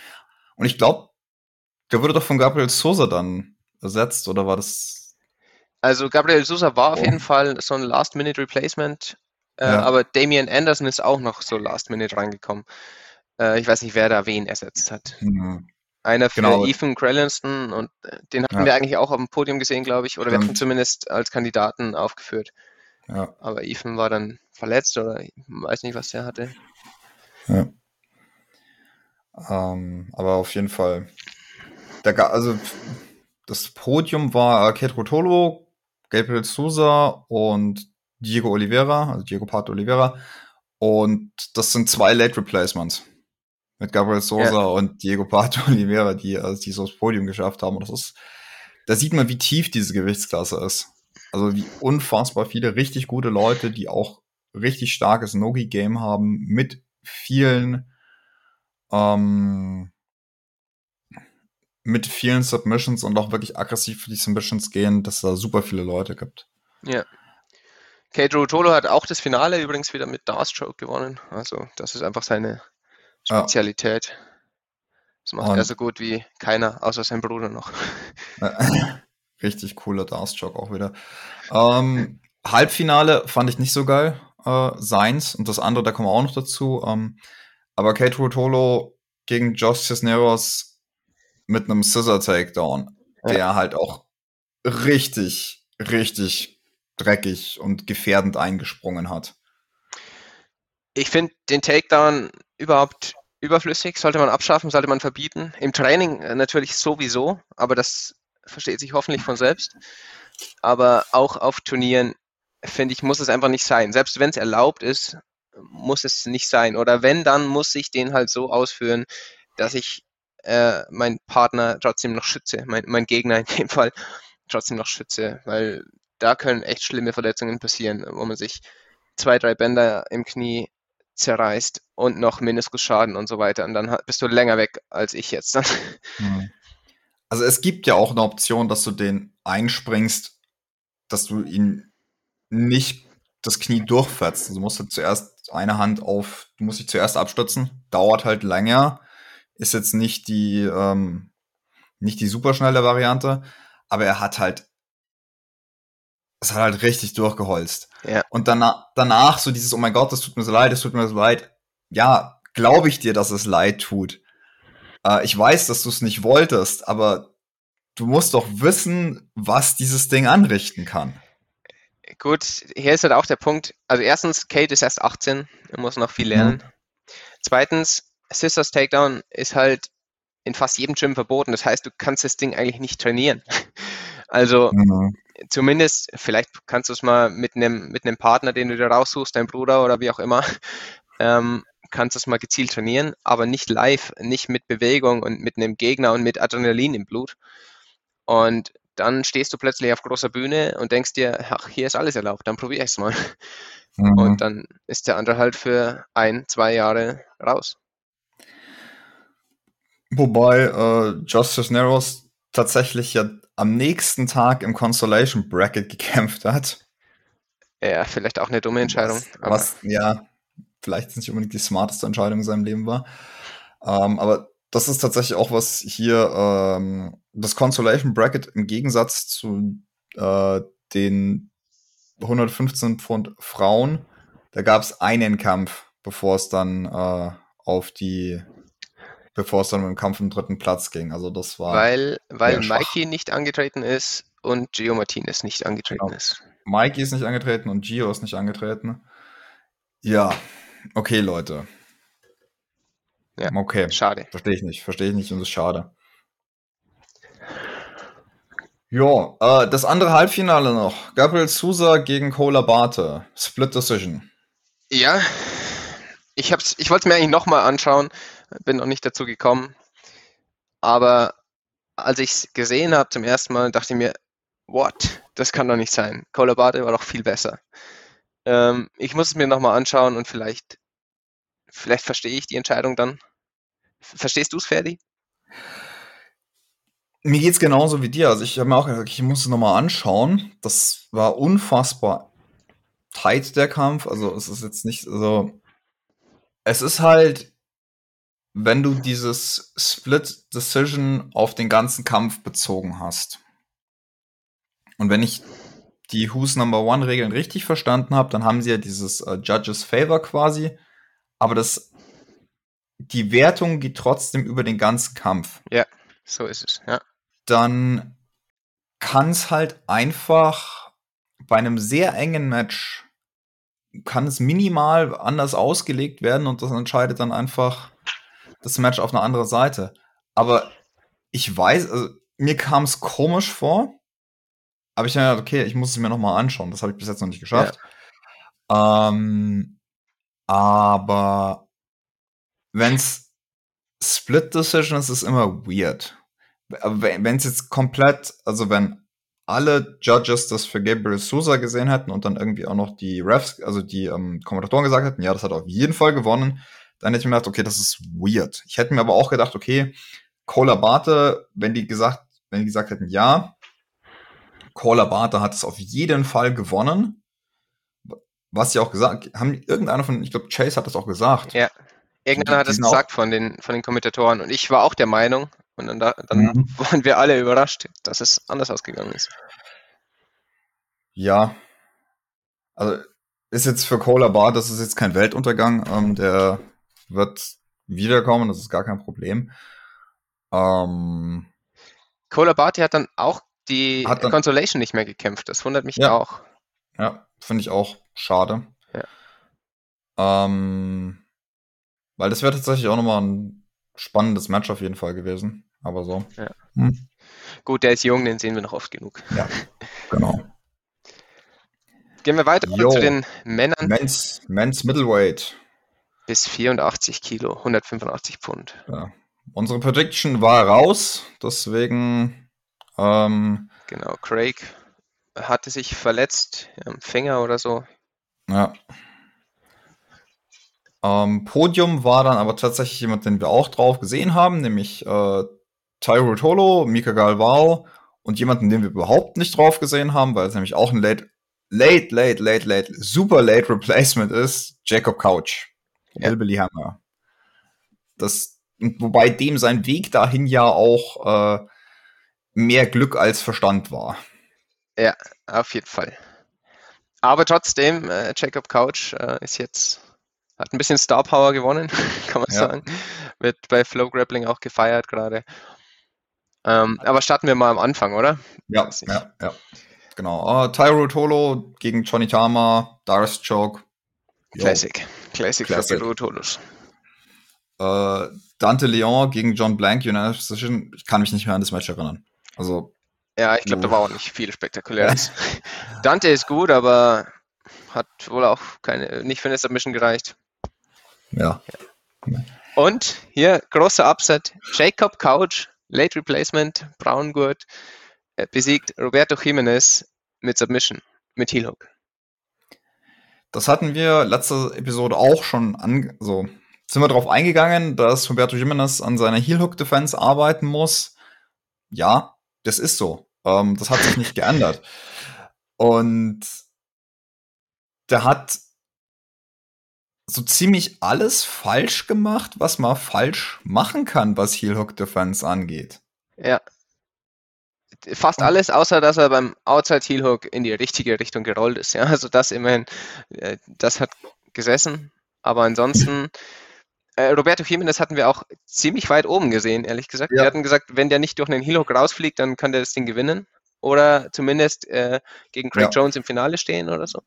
Und ich glaube, der wurde doch von Gabriel Sosa dann ersetzt, oder war das? Also Gabriel Sosa war oh. auf jeden Fall so ein Last-Minute-Replacement, äh, ja. aber Damian Anderson ist auch noch so Last-Minute reingekommen. Äh, ich weiß nicht, wer da wen ersetzt hat. Mhm. Einer für genau. Ethan Crellinston und äh, den hatten ja. wir eigentlich auch auf dem Podium gesehen, glaube ich, oder wir hatten zumindest als Kandidaten aufgeführt. Ja. Aber Ethan war dann verletzt oder ich weiß nicht, was der hatte. Ja. Ähm, aber auf jeden Fall der, also das Podium war Kate Rotolo, Gabriel Sousa und Diego Oliveira, also Diego Pato Oliveira. Und das sind zwei Late Replacements mit Gabriel Sousa ja. und Diego Pato Oliveira, die, also die so das Podium geschafft haben. Und das ist, da sieht man, wie tief diese Gewichtsklasse ist. Also wie unfassbar viele richtig gute Leute, die auch richtig starkes Nogi-Game haben, mit vielen ähm, mit vielen Submissions und auch wirklich aggressiv für die Submissions gehen, dass es da super viele Leute gibt. Ja. Kate Rotolo hat auch das Finale übrigens wieder mit Darstroke gewonnen. Also das ist einfach seine Spezialität. Ja. Das macht und er so gut wie keiner, außer sein Bruder noch. Richtig cooler Darstroke auch wieder. Ähm, Halbfinale fand ich nicht so geil, äh, seins. Und das andere, da kommen wir auch noch dazu. Ähm, aber Kate Rotolo gegen Josh Cisneros mit einem Scissor Takedown, ja. der halt auch richtig, richtig dreckig und gefährdend eingesprungen hat. Ich finde den Takedown überhaupt überflüssig, sollte man abschaffen, sollte man verbieten. Im Training äh, natürlich sowieso, aber das versteht sich hoffentlich von selbst. Aber auch auf Turnieren, finde ich, muss es einfach nicht sein. Selbst wenn es erlaubt ist, muss es nicht sein. Oder wenn, dann muss ich den halt so ausführen, dass ich äh, meinen Partner trotzdem noch schütze, mein, mein Gegner in dem Fall trotzdem noch schütze, weil da können echt schlimme Verletzungen passieren, wo man sich zwei, drei Bänder im Knie zerreißt und noch Meniskusschaden und so weiter. Und dann bist du länger weg als ich jetzt. Hm. Also es gibt ja auch eine Option, dass du den einspringst, dass du ihn nicht das Knie durchfährst. Also du musst zuerst eine Hand auf, du musst dich zuerst abstützen, dauert halt länger, ist jetzt nicht die, ähm, nicht die superschnelle Variante, aber er hat halt, es hat halt richtig durchgeholzt. Ja. Und danach, danach so dieses, oh mein Gott, das tut mir so leid, das tut mir so leid. Ja, glaube ich dir, dass es leid tut. Äh, ich weiß, dass du es nicht wolltest, aber du musst doch wissen, was dieses Ding anrichten kann. Gut, hier ist halt auch der Punkt. Also erstens, Kate ist erst 18, er muss noch viel lernen. Mhm. Zweitens, Sisters Takedown ist halt in fast jedem Gym verboten. Das heißt, du kannst das Ding eigentlich nicht trainieren. Also mhm. zumindest, vielleicht kannst du es mal mit einem mit einem Partner, den du dir raussuchst, dein Bruder oder wie auch immer, ähm, kannst du es mal gezielt trainieren, aber nicht live, nicht mit Bewegung und mit einem Gegner und mit Adrenalin im Blut. Und dann stehst du plötzlich auf großer Bühne und denkst dir, ach, hier ist alles erlaubt, dann probiere ich es mal. Mhm. Und dann ist der andere halt für ein, zwei Jahre raus. Wobei äh, Justice Narrows tatsächlich ja am nächsten Tag im Consolation Bracket gekämpft hat. Ja, vielleicht auch eine dumme Entscheidung. Was, was ja, vielleicht nicht unbedingt die smarteste Entscheidung in seinem Leben war. Ähm, aber das ist tatsächlich auch was hier, ähm, das Consolation Bracket im Gegensatz zu äh, den 115 Pfund Frauen, da gab es einen Kampf, bevor es dann äh, auf die bevor es dann mit dem Kampf im dritten Platz ging. Also das war. Weil, weil Mikey nicht angetreten ist und Gio Martinez nicht angetreten genau. ist. Mikey ist nicht angetreten und Gio ist nicht angetreten. Ja, okay, Leute. Ja, okay. Schade. Verstehe ich nicht. Verstehe ich nicht und es ist schade. Ja, äh, das andere Halbfinale noch. Gabriel Sousa gegen Cola Bate. Split Decision. Ja, ich, ich wollte es mir eigentlich nochmal anschauen, bin noch nicht dazu gekommen. Aber als ich es gesehen habe zum ersten Mal, dachte ich mir, what? Das kann doch nicht sein. Colabate war doch viel besser. Ähm, ich muss es mir nochmal anschauen und vielleicht, vielleicht verstehe ich die Entscheidung dann. Verstehst du es, Ferdi? Mir geht es genauso wie dir. Also ich habe mir auch gesagt, ich muss es nochmal anschauen. Das war unfassbar tight, der Kampf. Also es ist jetzt nicht so. Also, es ist halt wenn du dieses Split Decision auf den ganzen Kampf bezogen hast. Und wenn ich die Who's Number One Regeln richtig verstanden habe, dann haben sie ja dieses äh, Judges Favor quasi, aber das die Wertung geht trotzdem über den ganzen Kampf. Ja, so ist es, ja. Dann kann es halt einfach bei einem sehr engen Match kann es minimal anders ausgelegt werden und das entscheidet dann einfach das Match auf eine andere Seite. Aber ich weiß, also, mir kam es komisch vor, aber ich dachte, okay, ich muss es mir noch mal anschauen. Das habe ich bis jetzt noch nicht geschafft. Ja. Ähm, aber wenn's Split Decision ist, ist immer weird. Wenn es jetzt komplett, also wenn alle Judges das für Gabriel Sousa gesehen hätten und dann irgendwie auch noch die Refs, also die ähm, Kommentatoren gesagt hätten, ja, das hat auf jeden Fall gewonnen, dann hätte ich mir gedacht, okay, das ist weird. Ich hätte mir aber auch gedacht, okay, Cola Barte, wenn die gesagt, wenn die gesagt hätten, ja, Cola Barte hat es auf jeden Fall gewonnen. Was sie auch gesagt haben, irgendeiner von, ich glaube, Chase hat das auch gesagt. Ja, irgendeiner hat das gesagt von den, von den Kommentatoren und ich war auch der Meinung und dann, dann mhm. waren wir alle überrascht, dass es anders ausgegangen ist. Ja, also ist jetzt für Cola Bar, das ist jetzt kein Weltuntergang. Ähm, der wird wiederkommen, das ist gar kein Problem. Ähm, Cola Barty hat dann auch die dann, Consolation nicht mehr gekämpft. Das wundert mich ja, auch. Ja, finde ich auch schade. Ja. Ähm, weil das wäre tatsächlich auch nochmal ein spannendes Match auf jeden Fall gewesen. Aber so. Ja. Hm. gut, der ist jung, den sehen wir noch oft genug. Ja, genau. Gehen wir weiter Jo. zu den Männern Men's, Men's Middleweight. Bis 84 Kilo, 185 Pfund. Ja. Unsere Prediction war raus, deswegen ähm, Genau, Craig hatte sich verletzt am Finger oder so. Ja. Ähm, Podium war dann aber tatsächlich jemand, den wir auch drauf gesehen haben, nämlich äh, Tyro Tolo, Mika Galvao und jemanden, den wir überhaupt nicht drauf gesehen haben, weil es nämlich auch ein late, late, late, late, late, super late Replacement ist, Jacob Couch. Ja. Hammer. Das, wobei dem sein Weg dahin ja auch äh, mehr Glück als Verstand war. Auf jeden Fall. Aber trotzdem, äh, Jacob Couch äh, ist jetzt, hat ein bisschen Star Power gewonnen, kann man Ja. sagen. Wird bei Flow Grappling auch gefeiert gerade. Ähm, aber starten wir mal am Anfang, oder? Ja, ja, ja. Genau. Äh, Tyro Tolo gegen Johnny Tama, Darius Choke. Classic. Classic, Classic. für Rotolus. Äh, Dante Leon gegen John Blank, United Position. Ich kann mich nicht mehr an das Match erinnern. Also, Ja, ich glaube, da war auch nicht viel Spektakuläres. Dante ist gut, aber hat wohl auch keine, nicht für eine Submission gereicht. ja. Und hier großer Upset. Jacob Couch, Late Replacement, Braungurt, äh, besiegt Roberto Jimenez mit Submission, mit Heel Hook. Das hatten wir letzte Episode auch schon an, so sind wir darauf eingegangen, dass Roberto Jimenez an seiner Heel Hook Defense arbeiten muss. Ja, das ist so. Ähm, das hat sich nicht geändert. Und der hat so ziemlich alles falsch gemacht, was man falsch machen kann, was Heel Hook Defense angeht. Ja. Fast alles, außer dass er beim Outside Heel Hook in die richtige Richtung gerollt ist. Ja, also das immerhin, äh, das hat gesessen. Aber ansonsten, äh, Roberto Jimenez hatten wir auch ziemlich weit oben gesehen, ehrlich gesagt. Ja. Wir hatten gesagt, wenn der nicht durch einen Heel Hook rausfliegt, dann kann der das Ding gewinnen. Oder zumindest äh, gegen Craig Ja. Jones im Finale stehen oder so.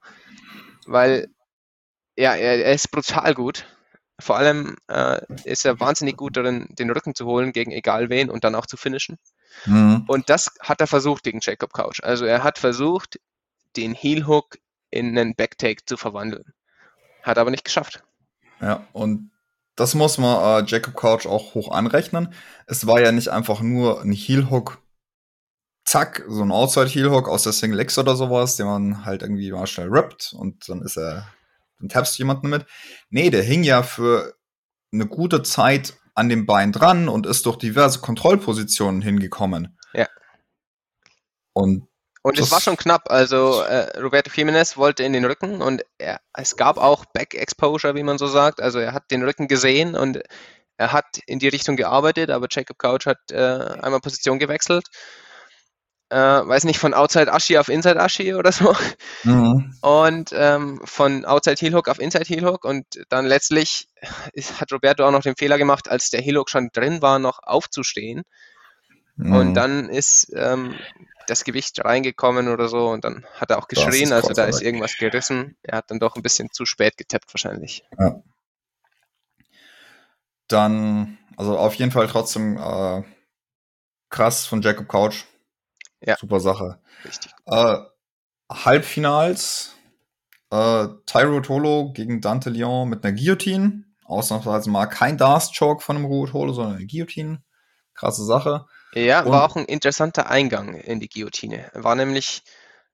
Weil, ja, er, er ist brutal gut. Vor allem äh, ist er wahnsinnig gut darin, den Rücken zu holen gegen egal wen und dann auch zu finishen. Mhm. Und das hat er versucht gegen Jacob Couch. Also er hat versucht, den Heel Hook in einen Backtake zu verwandeln. Hat aber nicht geschafft. Ja, und das muss man äh, Jacob Couch auch hoch anrechnen. Es war ja nicht einfach nur ein Heel Hook, zack, so ein Outside Heel Hook aus der Single X oder sowas, den man halt irgendwie mal schnell rippt und dann ist er, dann tappst du jemanden mit. Nee, der hing ja für eine gute Zeit an dem Bein dran und ist durch diverse Kontrollpositionen hingekommen. Ja. Und Und es war schon knapp. Also äh, Roberto Jimenez wollte in den Rücken und er, es gab auch Back Exposure, wie man so sagt. Also er hat den Rücken gesehen und er hat in die Richtung gearbeitet, aber Jacob Couch hat äh, einmal Position gewechselt. Äh, weiß nicht, von Outside Ashi auf Inside Ashi oder so. mhm. und ähm, von Outside Heel Hook auf Inside Heel Hook und dann letztlich ist, hat Roberto auch noch den Fehler gemacht, als der Heel Hook schon drin war, noch aufzustehen und Mhm. dann ist ähm, das Gewicht reingekommen oder so und dann hat er auch geschrien, also da ist irgendwas gerissen. Er hat dann doch ein bisschen zu spät getappt wahrscheinlich. Dann, also auf jeden Fall trotzdem äh, krass von Jacob Couch. Ja. Super Sache. Richtig. Äh, Halbfinals. Äh, Tyro Tolo gegen Dante Leon mit einer Guillotine. Ausnahmsweise mal kein Darst Choke von einem Ruhe Tolo, sondern eine Guillotine. Krasse Sache. Ja, Und- war auch ein interessanter Eingang in die Guillotine. War nämlich,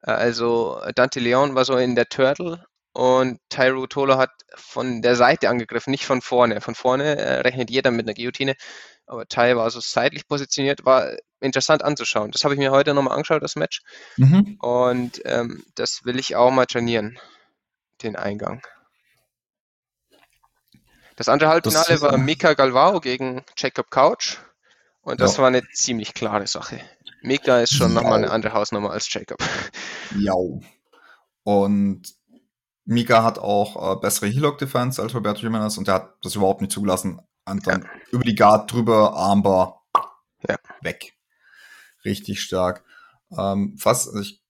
äh, also Dante Leon war so in der Turtle und Tyro Tolo hat von der Seite angegriffen, nicht von vorne. Von vorne äh, rechnet jeder mit einer Guillotine, aber Ty war so seitlich positioniert, war interessant anzuschauen. Das habe ich mir heute nochmal angeschaut, das Match. Mhm. Und ähm, das will ich auch mal trainieren, den Eingang. Das andere Halbfinale ist, war Mika Galvao gegen Jacob Couch. Und das Ja. war eine ziemlich klare Sache. Mika ist schon nochmal eine Ja. andere Hausnummer als Jacob. Ja. Und Mika hat auch äh, bessere Heel Hook Defense als Roberto Jimenez und der hat das überhaupt nicht zugelassen. Und dann über die Guard drüber, Armbar, Ja. weg. Richtig stark. Ähm, fast also ich,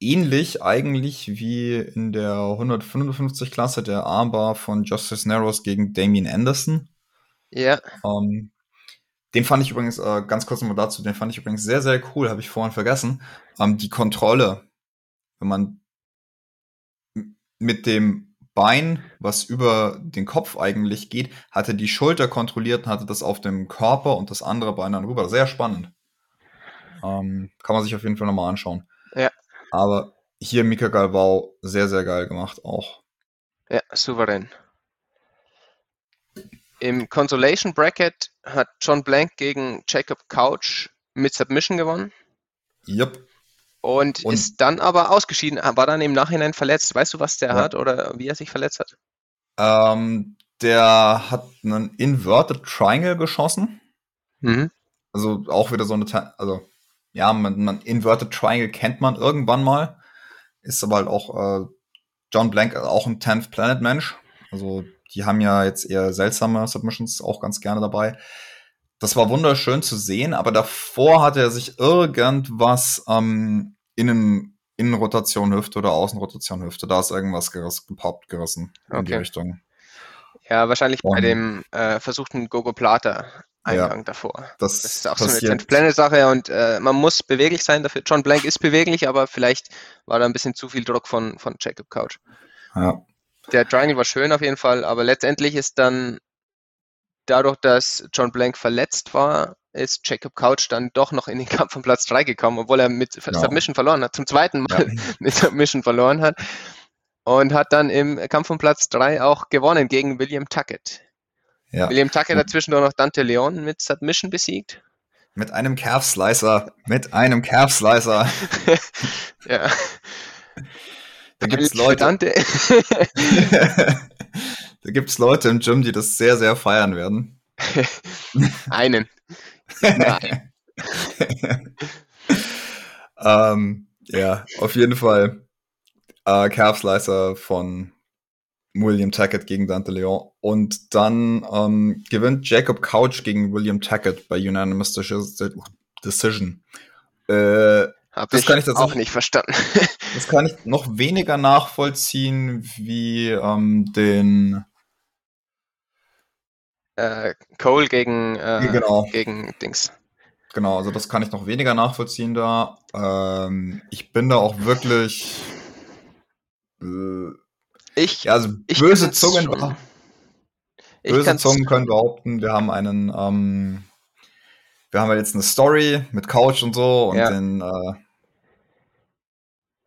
ähnlich eigentlich wie in der 155 Klasse der Armbar von Justice Narrows gegen Damien Anderson. Ja, Ähm, Den fand ich übrigens, äh, ganz kurz nochmal dazu, den fand ich übrigens sehr, sehr cool, habe ich vorhin vergessen. Ähm, die Kontrolle, wenn man mit dem Bein, was über den Kopf eigentlich geht, hatte die Schulter kontrolliert und hatte das auf dem Körper und das andere Bein dann rüber. Sehr spannend. Ähm, kann man sich auf jeden Fall nochmal anschauen. Ja. Aber hier Mika Galbau sehr, sehr geil gemacht auch. Ja, souverän. Im Consolation Bracket hat John Blank gegen Jacob Couch mit Submission gewonnen. Yep. Und, und, ist dann aber ausgeschieden, war dann im Nachhinein verletzt. Weißt du, was der ja. hat oder wie er sich verletzt hat? Ähm, der hat einen Inverted Triangle geschossen. Mhm. Also auch wieder so eine, also ja, man, man Inverted Triangle kennt man irgendwann mal. Ist aber halt auch äh, John Blank, auch ein 10th Planet Mensch. Also die haben ja jetzt eher seltsame Submissions auch ganz gerne dabei. Das war wunderschön zu sehen, aber davor hatte er sich irgendwas ähm, innen, Innenrotation Hüfte oder Außenrotation Hüfte. Da ist irgendwas geriss, gepoppt gerissen in okay. die Richtung. Ja, wahrscheinlich Und, bei dem äh, versuchten Gogo Plata Eingang ja, davor. Das, das, ist auch passiert. so eine Planet-Sache und äh, man muss beweglich sein dafür. John Blank ist beweglich, aber vielleicht war da ein bisschen zu viel Druck von, von Jacob Couch. Ja. Der Triangle war schön auf jeden Fall, aber letztendlich ist dann dadurch, dass John Blank verletzt war, ist Jacob Couch dann doch noch in den Kampf von Platz 3 gekommen, obwohl er mit genau. Submission verloren hat, zum zweiten Mal ja. mit Submission verloren hat und hat dann im Kampf von Platz 3 auch gewonnen gegen William Tuckett. Ja. William Tuckett hat zwischendurch noch Dante Leon mit Submission besiegt. Mit einem Calf Slicer. Mit einem Calf Slicer. ja. Da gibt's Leute. da gibt's Leute im Gym, die das sehr, sehr feiern werden. Einen. Nein. ähm, ja, auf jeden Fall. Äh, Calf Slicer von William Tackett gegen Dante Leon. Und dann ähm, gewinnt Jacob Couch gegen William Tackett bei Unanimous Decision. Äh, Hab das ich kann ich auch nicht verstanden. das kann ich noch weniger nachvollziehen wie ähm, den äh, Cole gegen, äh, genau. gegen Dings. Genau, also das kann ich noch weniger nachvollziehen da. Ähm, ich bin da auch wirklich äh, ich, ja, also böse Zungen, böse Zungen können behaupten, wir haben einen, ähm, wir haben jetzt eine Story mit Couch und so und ja. den, äh,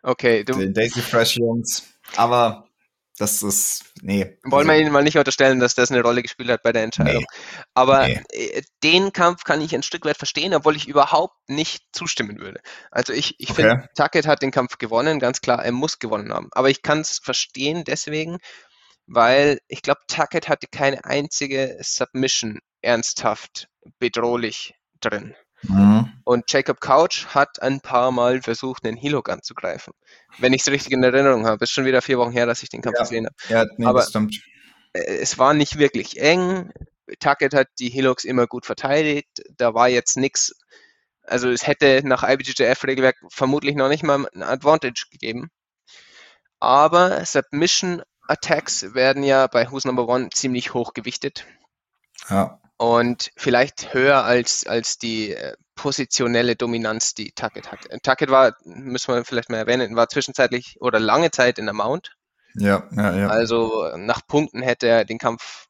okay, du, den Daisy Fresh Jungs. Aber das ist, nee. Wollen wir also Ihnen mal nicht unterstellen, dass das eine Rolle gespielt hat bei der Entscheidung. Nee, Aber nee. Äh, den Kampf kann ich ein Stück weit verstehen, obwohl ich überhaupt nicht zustimmen würde. Also ich, ich okay. finde, Tuckett hat den Kampf gewonnen, ganz klar, er muss gewonnen haben. Aber ich kann es verstehen deswegen, weil ich glaube, Tuckett hatte keine einzige Submission ernsthaft bedrohlich drin. Mhm. Und Jacob Couch hat ein paar Mal versucht, einen Hilok anzugreifen. Wenn ich es richtig in Erinnerung habe. Ist schon wieder vier Wochen her, dass ich den Kampf ja. gesehen habe. Ja, nee, Aber das stimmt. Es war nicht wirklich eng. Tuckett hat die Hiloks immer gut verteidigt. Da war jetzt nichts. Also es hätte nach IBJJF-Regelwerk vermutlich noch nicht mal ein Advantage gegeben. Aber Submission Attacks werden ja bei Who's Number One ziemlich hoch gewichtet. Ja und vielleicht höher als, als die äh, positionelle Dominanz, die Tuckett hat. Äh, Tuckett war, müssen wir vielleicht mal erwähnen, war zwischenzeitlich oder lange Zeit in der Mount. Ja, ja, ja. Also nach Punkten hätte er den Kampf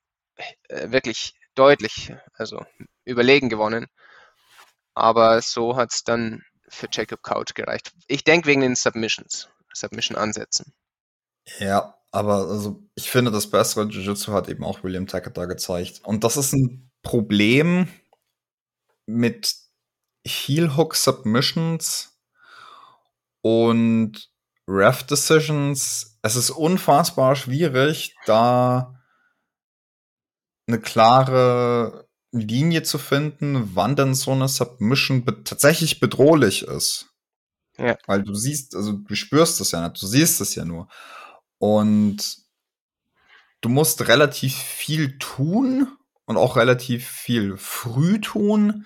äh, wirklich deutlich, also überlegen gewonnen. Aber so hat es dann für Jacob Couch gereicht. Ich denke wegen den Submissions, Submission-Ansätzen. Ja, aber also ich finde, das bessere Jiu-Jitsu hat eben auch William Tackett da gezeigt. Und das ist ein Problem mit Heel Hook Submissions und Ref Decisions. Es ist unfassbar schwierig, da eine klare Linie zu finden, wann denn so eine Submission be tatsächlich bedrohlich ist. Ja. Weil du siehst, also du spürst es ja nicht, du siehst es ja nur. Und du musst relativ viel tun, und auch relativ viel früh tun,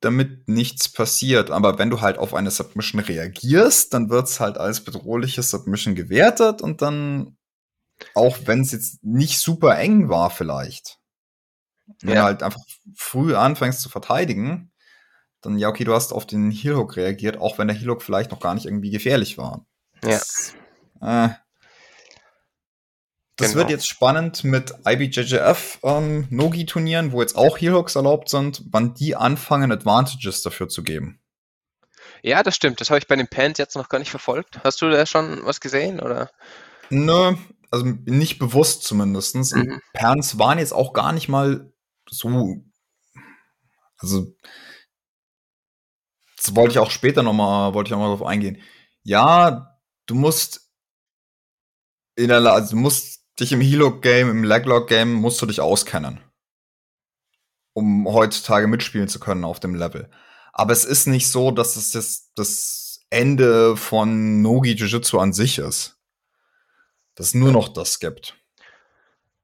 damit nichts passiert. Aber wenn du halt auf eine Submission reagierst, dann wird es halt als bedrohliche Submission gewertet und dann, auch wenn es jetzt nicht super eng war vielleicht, Wenn ja. du halt einfach früh anfängst zu verteidigen, dann ja, okay, du hast auf den Heelhook reagiert, auch wenn der Heelhook vielleicht noch gar nicht irgendwie gefährlich war. Das, ja. Äh, das genau. wird jetzt spannend mit IBJJF ähm, Nogi-Turnieren, wo jetzt auch Heelhooks erlaubt sind, wann die anfangen, Advantages dafür zu geben. Ja, das stimmt. Das habe ich bei den Pants jetzt noch gar nicht verfolgt. Hast du da schon was gesehen? Oder? Nö, also nicht bewusst zumindest. Mhm. Pants waren jetzt auch gar nicht mal so. Also, das wollte ich auch später nochmal, wollte ich auch mal darauf eingehen. Ja, du musst in der, also du musst dich im Helock-Game, im Leglock-Game musst du dich auskennen. Um heutzutage mitspielen zu können auf dem Level. Aber es ist nicht so, dass es das, das Ende von Nogi Jiu-Jitsu an sich ist. Dass es nur noch das gibt.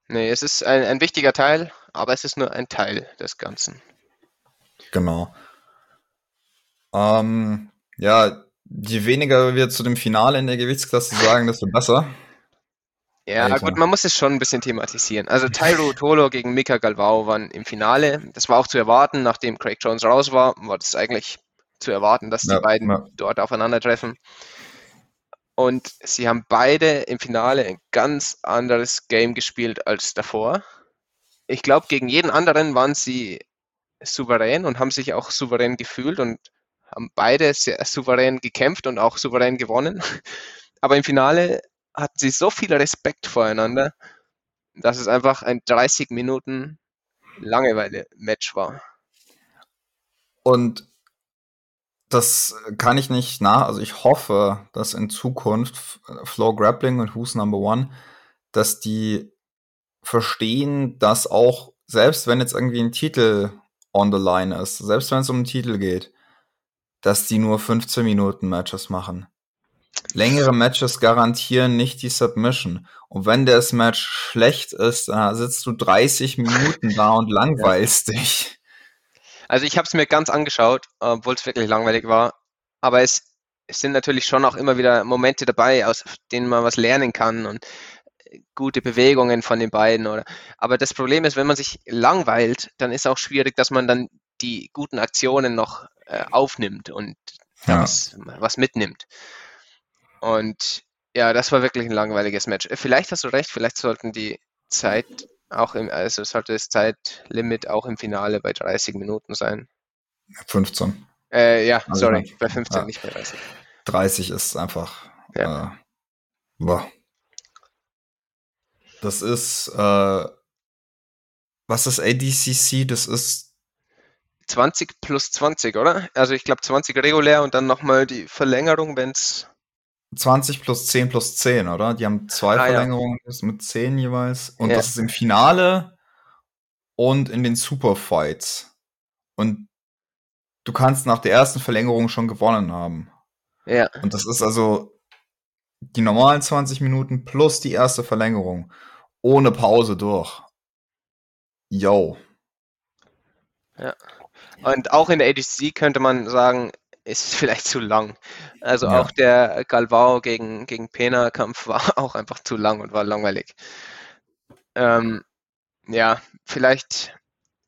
Nee, es ist ein, ein wichtiger Teil, aber es ist nur ein Teil des Ganzen. Genau. Ähm, ja, je weniger wir zu dem Finale in der Gewichtsklasse sagen, desto besser. Ja, Alter. gut, man muss es schon ein bisschen thematisieren. Also Tyro Tolo gegen Mika Galvao waren im Finale. Das war auch zu erwarten, nachdem Craig Jones raus war, war das eigentlich zu erwarten, dass ja, die beiden ja. dort aufeinandertreffen. Und sie haben beide im Finale ein ganz anderes Game gespielt als davor. Ich glaube, gegen jeden anderen waren sie souverän und haben sich auch souverän gefühlt und haben beide sehr souverän gekämpft und auch souverän gewonnen. Aber im Finale hatten sie so viel Respekt voreinander, dass es einfach ein 30 Minuten Langeweile-Match war. Und das kann ich nicht nach, also ich hoffe, dass in Zukunft Flow Grappling und Who's Number One, dass die verstehen, dass auch, selbst wenn jetzt irgendwie ein Titel on the line ist, selbst wenn es um einen Titel geht, dass die nur 15 Minuten Matches machen. Längere Matches garantieren nicht die Submission. Und wenn das Match schlecht ist, sitzt du 30 Minuten da und langweilst ja. dich. Also ich habe es mir ganz angeschaut, obwohl es wirklich langweilig war. Aber es, es sind natürlich schon auch immer wieder Momente dabei, aus denen man was lernen kann und gute Bewegungen von den beiden. Oder. Aber das Problem ist, wenn man sich langweilt, dann ist auch schwierig, dass man dann die guten Aktionen noch äh, aufnimmt und ja. was, was mitnimmt. Und ja, das war wirklich ein langweiliges Match. Vielleicht hast du recht, vielleicht sollten die Zeit auch im, also sollte das Zeitlimit auch im Finale bei 30 Minuten sein. 15. Äh, ja, also sorry, bei 15, ja. nicht bei 30. 30 ist einfach. Ja. Äh, boah. Das ist, äh, was ist ADCC? Das ist 20 plus 20, oder? Also ich glaube 20 regulär und dann nochmal die Verlängerung, wenn es 20 plus 10 plus 10, oder? Die haben zwei ah, Verlängerungen ja. mit 10 jeweils. Und ja. das ist im Finale und in den Superfights. Und du kannst nach der ersten Verlängerung schon gewonnen haben. Ja. Und das ist also die normalen 20 Minuten plus die erste Verlängerung. Ohne Pause durch. Yo. Ja. Und auch in der ADC könnte man sagen, ist vielleicht zu lang. Also ja. auch der Galvao gegen, gegen Pena-Kampf war auch einfach zu lang und war langweilig. Ähm, ja, vielleicht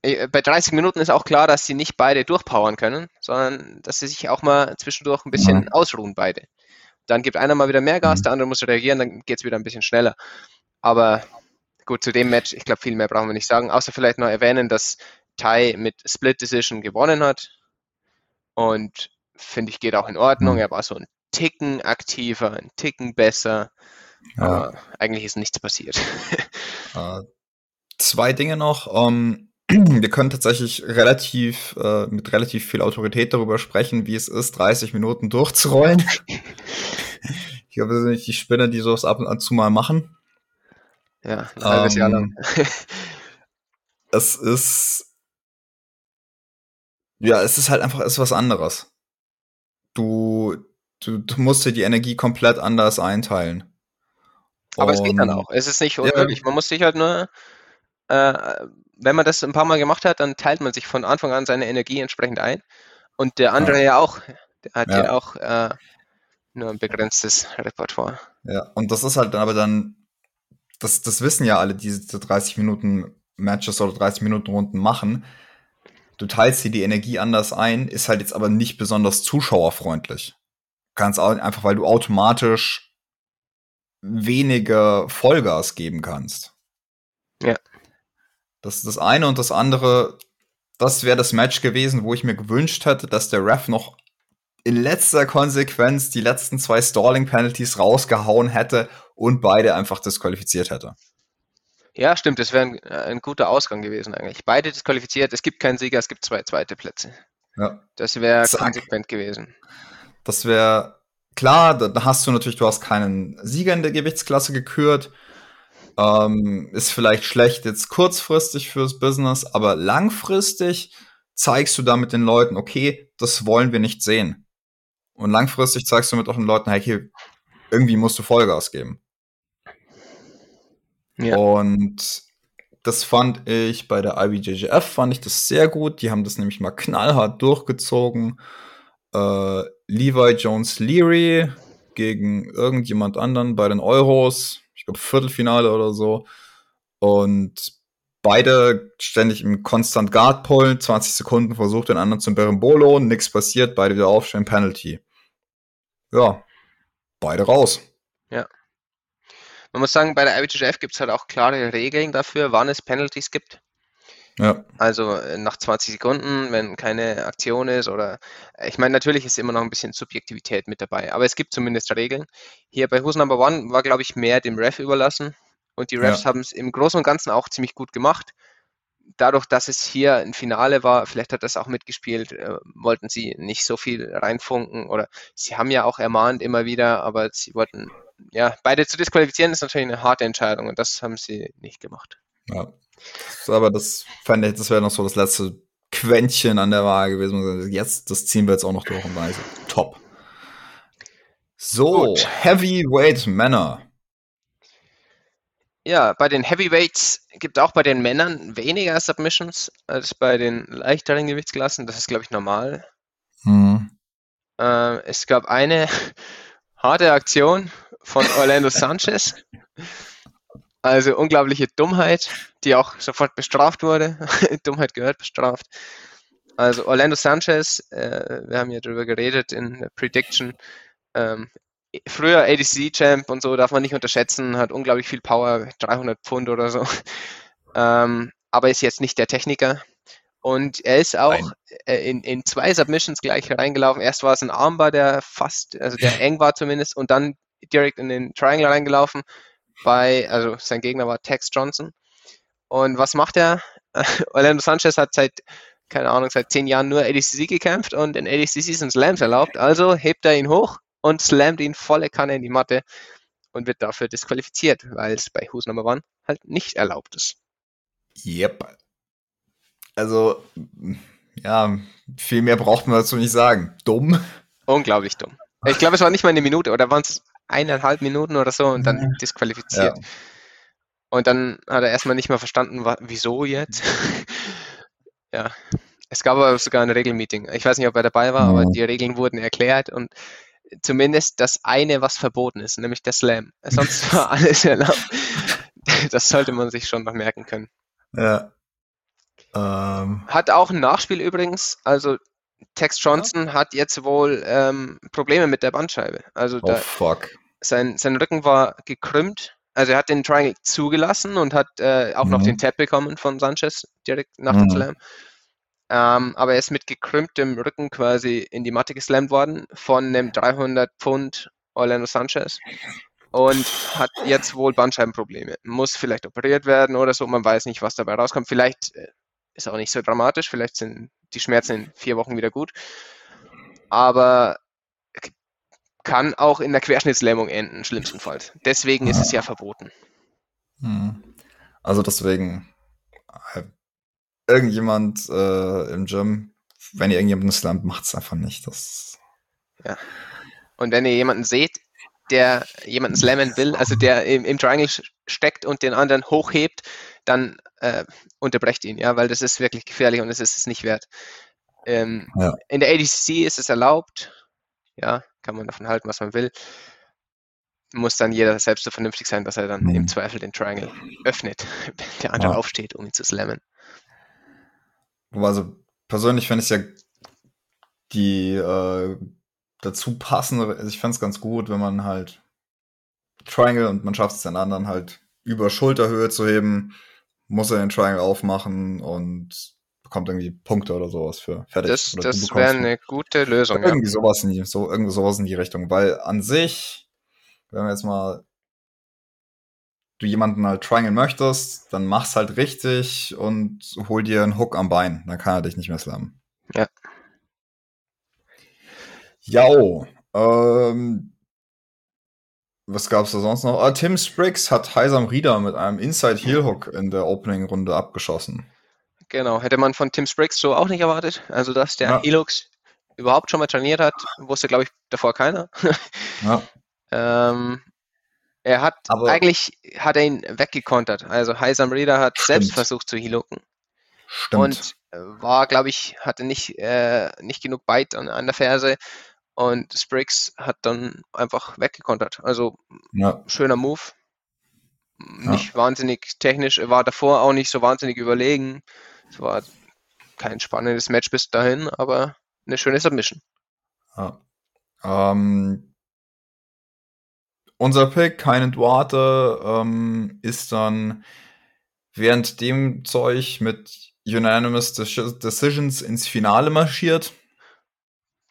äh, bei 30 Minuten ist auch klar, dass sie nicht beide durchpowern können, sondern dass sie sich auch mal zwischendurch ein bisschen mhm. ausruhen, beide. Dann gibt einer mal wieder mehr Gas, mhm. der andere muss reagieren, dann geht es wieder ein bisschen schneller. Aber gut, zu dem Match, ich glaube, viel mehr brauchen wir nicht sagen, außer vielleicht noch erwähnen, dass Tai mit Split Decision gewonnen hat. Und finde ich, geht auch in Ordnung. Mhm. Er war so ein Ticken aktiver, ein Ticken besser. Ja. Aber eigentlich ist nichts passiert. Äh, zwei Dinge noch. Um, ähm, wir können tatsächlich relativ äh, mit relativ viel Autorität darüber sprechen, wie es ist, 30 Minuten durchzurollen. ich glaube, das sind nicht die Spinner, die sowas ab und zu mal machen. Ja, ein halbes ähm, Jahr lang. es ist ja, es ist halt einfach ist was anderes du, du, du musst dir die Energie komplett anders einteilen. Aber Und, es geht dann auch. Es ist nicht unmöglich. Ja. Man muss sich halt nur, äh, wenn man das ein paar Mal gemacht hat, dann teilt man sich von Anfang an seine Energie entsprechend ein. Und der andere ja, ja auch. Der hat ja, ja auch äh, nur ein begrenztes Repertoire. Ja, und das ist halt aber dann, das, das wissen ja alle, diese 30 Minuten Matches oder 30 Minuten Runden machen. Du teilst dir die Energie anders ein, ist halt jetzt aber nicht besonders zuschauerfreundlich. Ganz einfach, weil du automatisch weniger Vollgas geben kannst. Ja. Das ist das eine und das andere, das wäre das Match gewesen, wo ich mir gewünscht hätte, dass der Ref noch in letzter Konsequenz die letzten zwei Stalling-Penalties rausgehauen hätte und beide einfach disqualifiziert hätte. Ja, stimmt, das wäre ein, ein, guter Ausgang gewesen eigentlich. Beide disqualifiziert, es gibt keinen Sieger, es gibt zwei zweite Plätze. Ja. Das wäre konsequent gewesen. Das wäre klar, da hast du natürlich, du hast keinen Sieger in der Gewichtsklasse gekürt. Ähm, ist vielleicht schlecht jetzt kurzfristig fürs Business, aber langfristig zeigst du damit den Leuten, okay, das wollen wir nicht sehen. Und langfristig zeigst du mit auch den Leuten, hey, okay, irgendwie musst du Vollgas geben. Ja. Und das fand ich bei der IBJJF, fand ich das sehr gut. Die haben das nämlich mal knallhart durchgezogen. Äh, Levi Jones Leary gegen irgendjemand anderen bei den Euros. Ich glaube, Viertelfinale oder so. Und beide ständig im Constant Guard Pull, 20 Sekunden versucht, den anderen zum Berimbolo, nichts passiert, beide wieder aufstellen, Penalty. Ja, beide raus. Ja. Man muss sagen, bei der IBJJF gibt es halt auch klare Regeln dafür, wann es Penalties gibt. Ja. Also äh, nach 20 Sekunden, wenn keine Aktion ist oder äh, ich meine, natürlich ist immer noch ein bisschen Subjektivität mit dabei, aber es gibt zumindest Regeln. Hier bei Who's Number One war, glaube ich, mehr dem Ref überlassen und die Refs ja. haben es im Großen und Ganzen auch ziemlich gut gemacht. Dadurch, dass es hier ein Finale war, vielleicht hat das auch mitgespielt, äh, wollten sie nicht so viel reinfunken oder sie haben ja auch ermahnt immer wieder, aber sie wollten, ja, beide zu disqualifizieren ist natürlich eine harte Entscheidung und das haben sie nicht gemacht. Ja, aber das fände ich, das wäre noch so das letzte Quäntchen an der Waage gewesen. Jetzt, das ziehen wir jetzt auch noch durch und weiß. Top. So, Gut. Heavyweight Männer. Ja, bei den Heavyweights gibt es auch bei den Männern weniger Submissions als bei den leichteren Gewichtsklassen. Das ist, glaube ich, normal. Mhm. Äh, es gab eine harte Aktion von Orlando Sanchez. Also unglaubliche Dummheit, die auch sofort bestraft wurde. Dummheit gehört bestraft. Also Orlando Sanchez, äh, wir haben ja darüber geredet in der Prediction, ähm, früher ADC-Champ und so darf man nicht unterschätzen, hat unglaublich viel Power, 300 Pfund oder so, ähm, aber ist jetzt nicht der Techniker. Und er ist auch äh, in, in zwei Submissions gleich reingelaufen. Erst war es ein Armbar, der fast, also der eng war zumindest, und dann direkt in den Triangle reingelaufen bei, also sein Gegner war Tex Johnson. Und was macht er? Orlando Sanchez hat seit, keine Ahnung, seit zehn Jahren nur ADCC gekämpft und in ADCC sind Slams erlaubt. Also hebt er ihn hoch und slammt ihn volle Kanne in die Matte und wird dafür disqualifiziert, weil es bei Who's Number One halt nicht erlaubt ist. Yep. Also, ja, viel mehr braucht man dazu nicht sagen. Dumm. Unglaublich dumm. Ich glaube, es war nicht mal eine Minute oder waren es eineinhalb Minuten oder so und dann disqualifiziert. Ja. Und dann hat er erstmal nicht mal verstanden, wieso jetzt. ja. Es gab aber sogar ein Regelmeeting. Ich weiß nicht, ob er dabei war, aber die Regeln wurden erklärt und zumindest das eine, was verboten ist, nämlich der Slam. Sonst war alles erlaubt. Das sollte man sich schon noch merken können. Ja. Ähm. Hat auch ein Nachspiel übrigens. Also Tex Johnson ja. hat jetzt wohl ähm, Probleme mit der Bandscheibe. Also oh, fuck. Sein, sein Rücken war gekrümmt. Also er hat den Triangle zugelassen und hat äh, auch mhm. noch den Tap bekommen von Sanchez direkt nach mhm. dem Slam. Ähm, aber er ist mit gekrümmtem Rücken quasi in die Matte geslammt worden von einem 300 Pfund Orlando Sanchez und hat jetzt wohl Bandscheibenprobleme. Muss vielleicht operiert werden oder so, man weiß nicht, was dabei rauskommt. Vielleicht äh, ist auch nicht so dramatisch, vielleicht sind die Schmerzen in vier Wochen wieder gut. Aber kann auch in der Querschnittslähmung enden, schlimmstenfalls. Deswegen ist es ja verboten. Hm. Also deswegen, äh, irgendjemand äh, im Gym, wenn ihr irgendjemanden slammt, macht es einfach nicht. Das ja. Und wenn ihr jemanden seht, der jemanden slammen will, also der im, im Triangle steckt und den anderen hochhebt, dann äh, unterbrecht ihn, ja, weil das ist wirklich gefährlich und es ist es nicht wert. Ähm, ja. In der ADC ist es erlaubt, ja, kann man davon halten, was man will. muss dann jeder selbst so vernünftig sein, dass er dann mhm. im Zweifel den Triangle öffnet, wenn der andere ja. aufsteht, um ihn zu slammen. Also persönlich finde ich ja die äh, dazu passende, also ich fände es ganz gut, wenn man halt Triangle und man schafft es den anderen halt über Schulterhöhe zu heben, muss er den Triangle aufmachen und bekommt irgendwie Punkte oder sowas für fertig. Das, das wäre eine gute Lösung. Irgendwie ja. sowas in die, so, irgendwie sowas in die Richtung, weil an sich, wenn wir jetzt mal du jemanden halt triangle möchtest, dann mach's halt richtig und hol dir einen Hook am Bein. Dann kann er dich nicht mehr slammen. Ja. Ja, ähm, was gab's da sonst noch? Ah, Tim Spriggs hat Heisam Rieder mit einem Inside Heel Hook in der Opening Runde abgeschossen. Genau, hätte man von Tim Spriggs so auch nicht erwartet. Also, dass der ja. Heel Hooks überhaupt schon mal trainiert hat, wusste, glaube ich, davor keiner. ja. ähm, er hat Aber eigentlich hat er ihn weggekontert. Also Heisam Reader hat stimmt. selbst versucht zu healucken. Stimmt. Und war, glaube ich, hatte nicht, äh, nicht genug Bite an, an der Ferse. Und Spriggs hat dann einfach weggekontert. Also ja. schöner Move. Nicht ja. wahnsinnig technisch. Er war davor auch nicht so wahnsinnig überlegen. Es war kein spannendes Match bis dahin, aber eine schöne Submission. Ja. Ähm, unser Pick, keinen Duarte, ähm, ist dann während dem Zeug mit Unanimous Decisions ins Finale marschiert.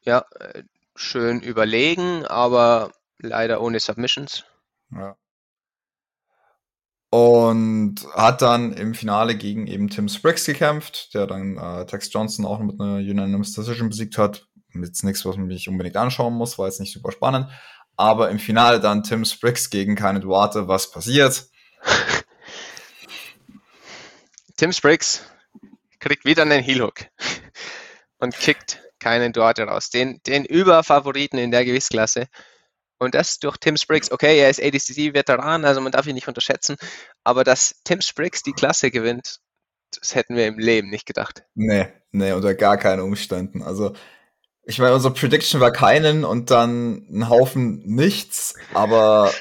Ja, äh, schön überlegen, aber leider ohne Submissions. Ja. Und hat dann im Finale gegen eben Tim Spriggs gekämpft, der dann äh, Tex Johnson auch mit einer Unanimous Decision besiegt hat. Jetzt nichts, was man mich unbedingt anschauen muss, war jetzt nicht super spannend. Aber im Finale dann Tim Spriggs gegen keine Duarte. Was passiert? Tim Spriggs kriegt wieder einen Heel-Hook und kickt keinen Duarte raus. Den, den Überfavoriten in der Gewichtsklasse. Und das durch Tim Spriggs. Okay, er ist ADCC-Veteran, also man darf ihn nicht unterschätzen. Aber dass Tim Spriggs die Klasse gewinnt, das hätten wir im Leben nicht gedacht. Nee, nee, unter gar keinen Umständen. Also ich meine, unsere Prediction war keinen und dann ein Haufen nichts, aber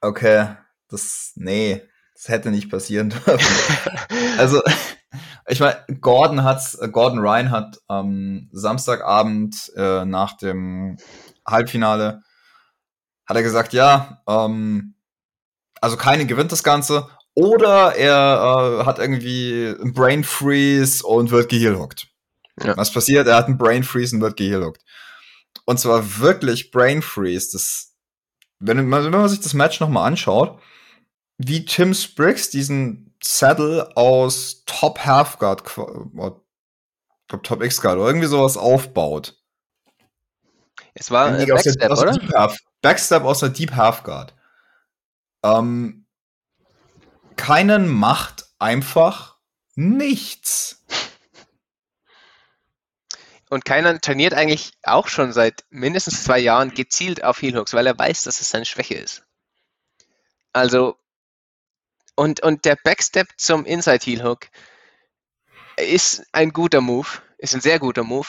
okay, das, nee, das hätte nicht passieren dürfen. also, ich meine, Gordon hat, Gordon Ryan hat am Samstagabend äh, nach dem Halbfinale hat er gesagt, ja, ähm, also keine gewinnt das Ganze oder er äh, hat irgendwie ein Brain Freeze und wird gehealhockt. Ja. Was passiert? Er hat einen Brain Freeze und wird gehealockt. Und zwar wirklich Brain Freeze. Das, wenn, man, wenn man sich das Match nochmal anschaut, wie Tim Spriggs diesen Saddle aus Top Half Guard, Top X Guard oder irgendwie sowas aufbaut. Es war ein Backstep, der, oder? Half, Backstep aus der Deep Half Guard. Ähm, keinen macht einfach nichts. Und keiner trainiert eigentlich auch schon seit mindestens zwei Jahren gezielt auf Heel Hooks, weil er weiß, dass es seine Schwäche ist. Also, und, und der Backstep zum Inside Heel Hook ist ein guter Move, ist ein sehr guter Move,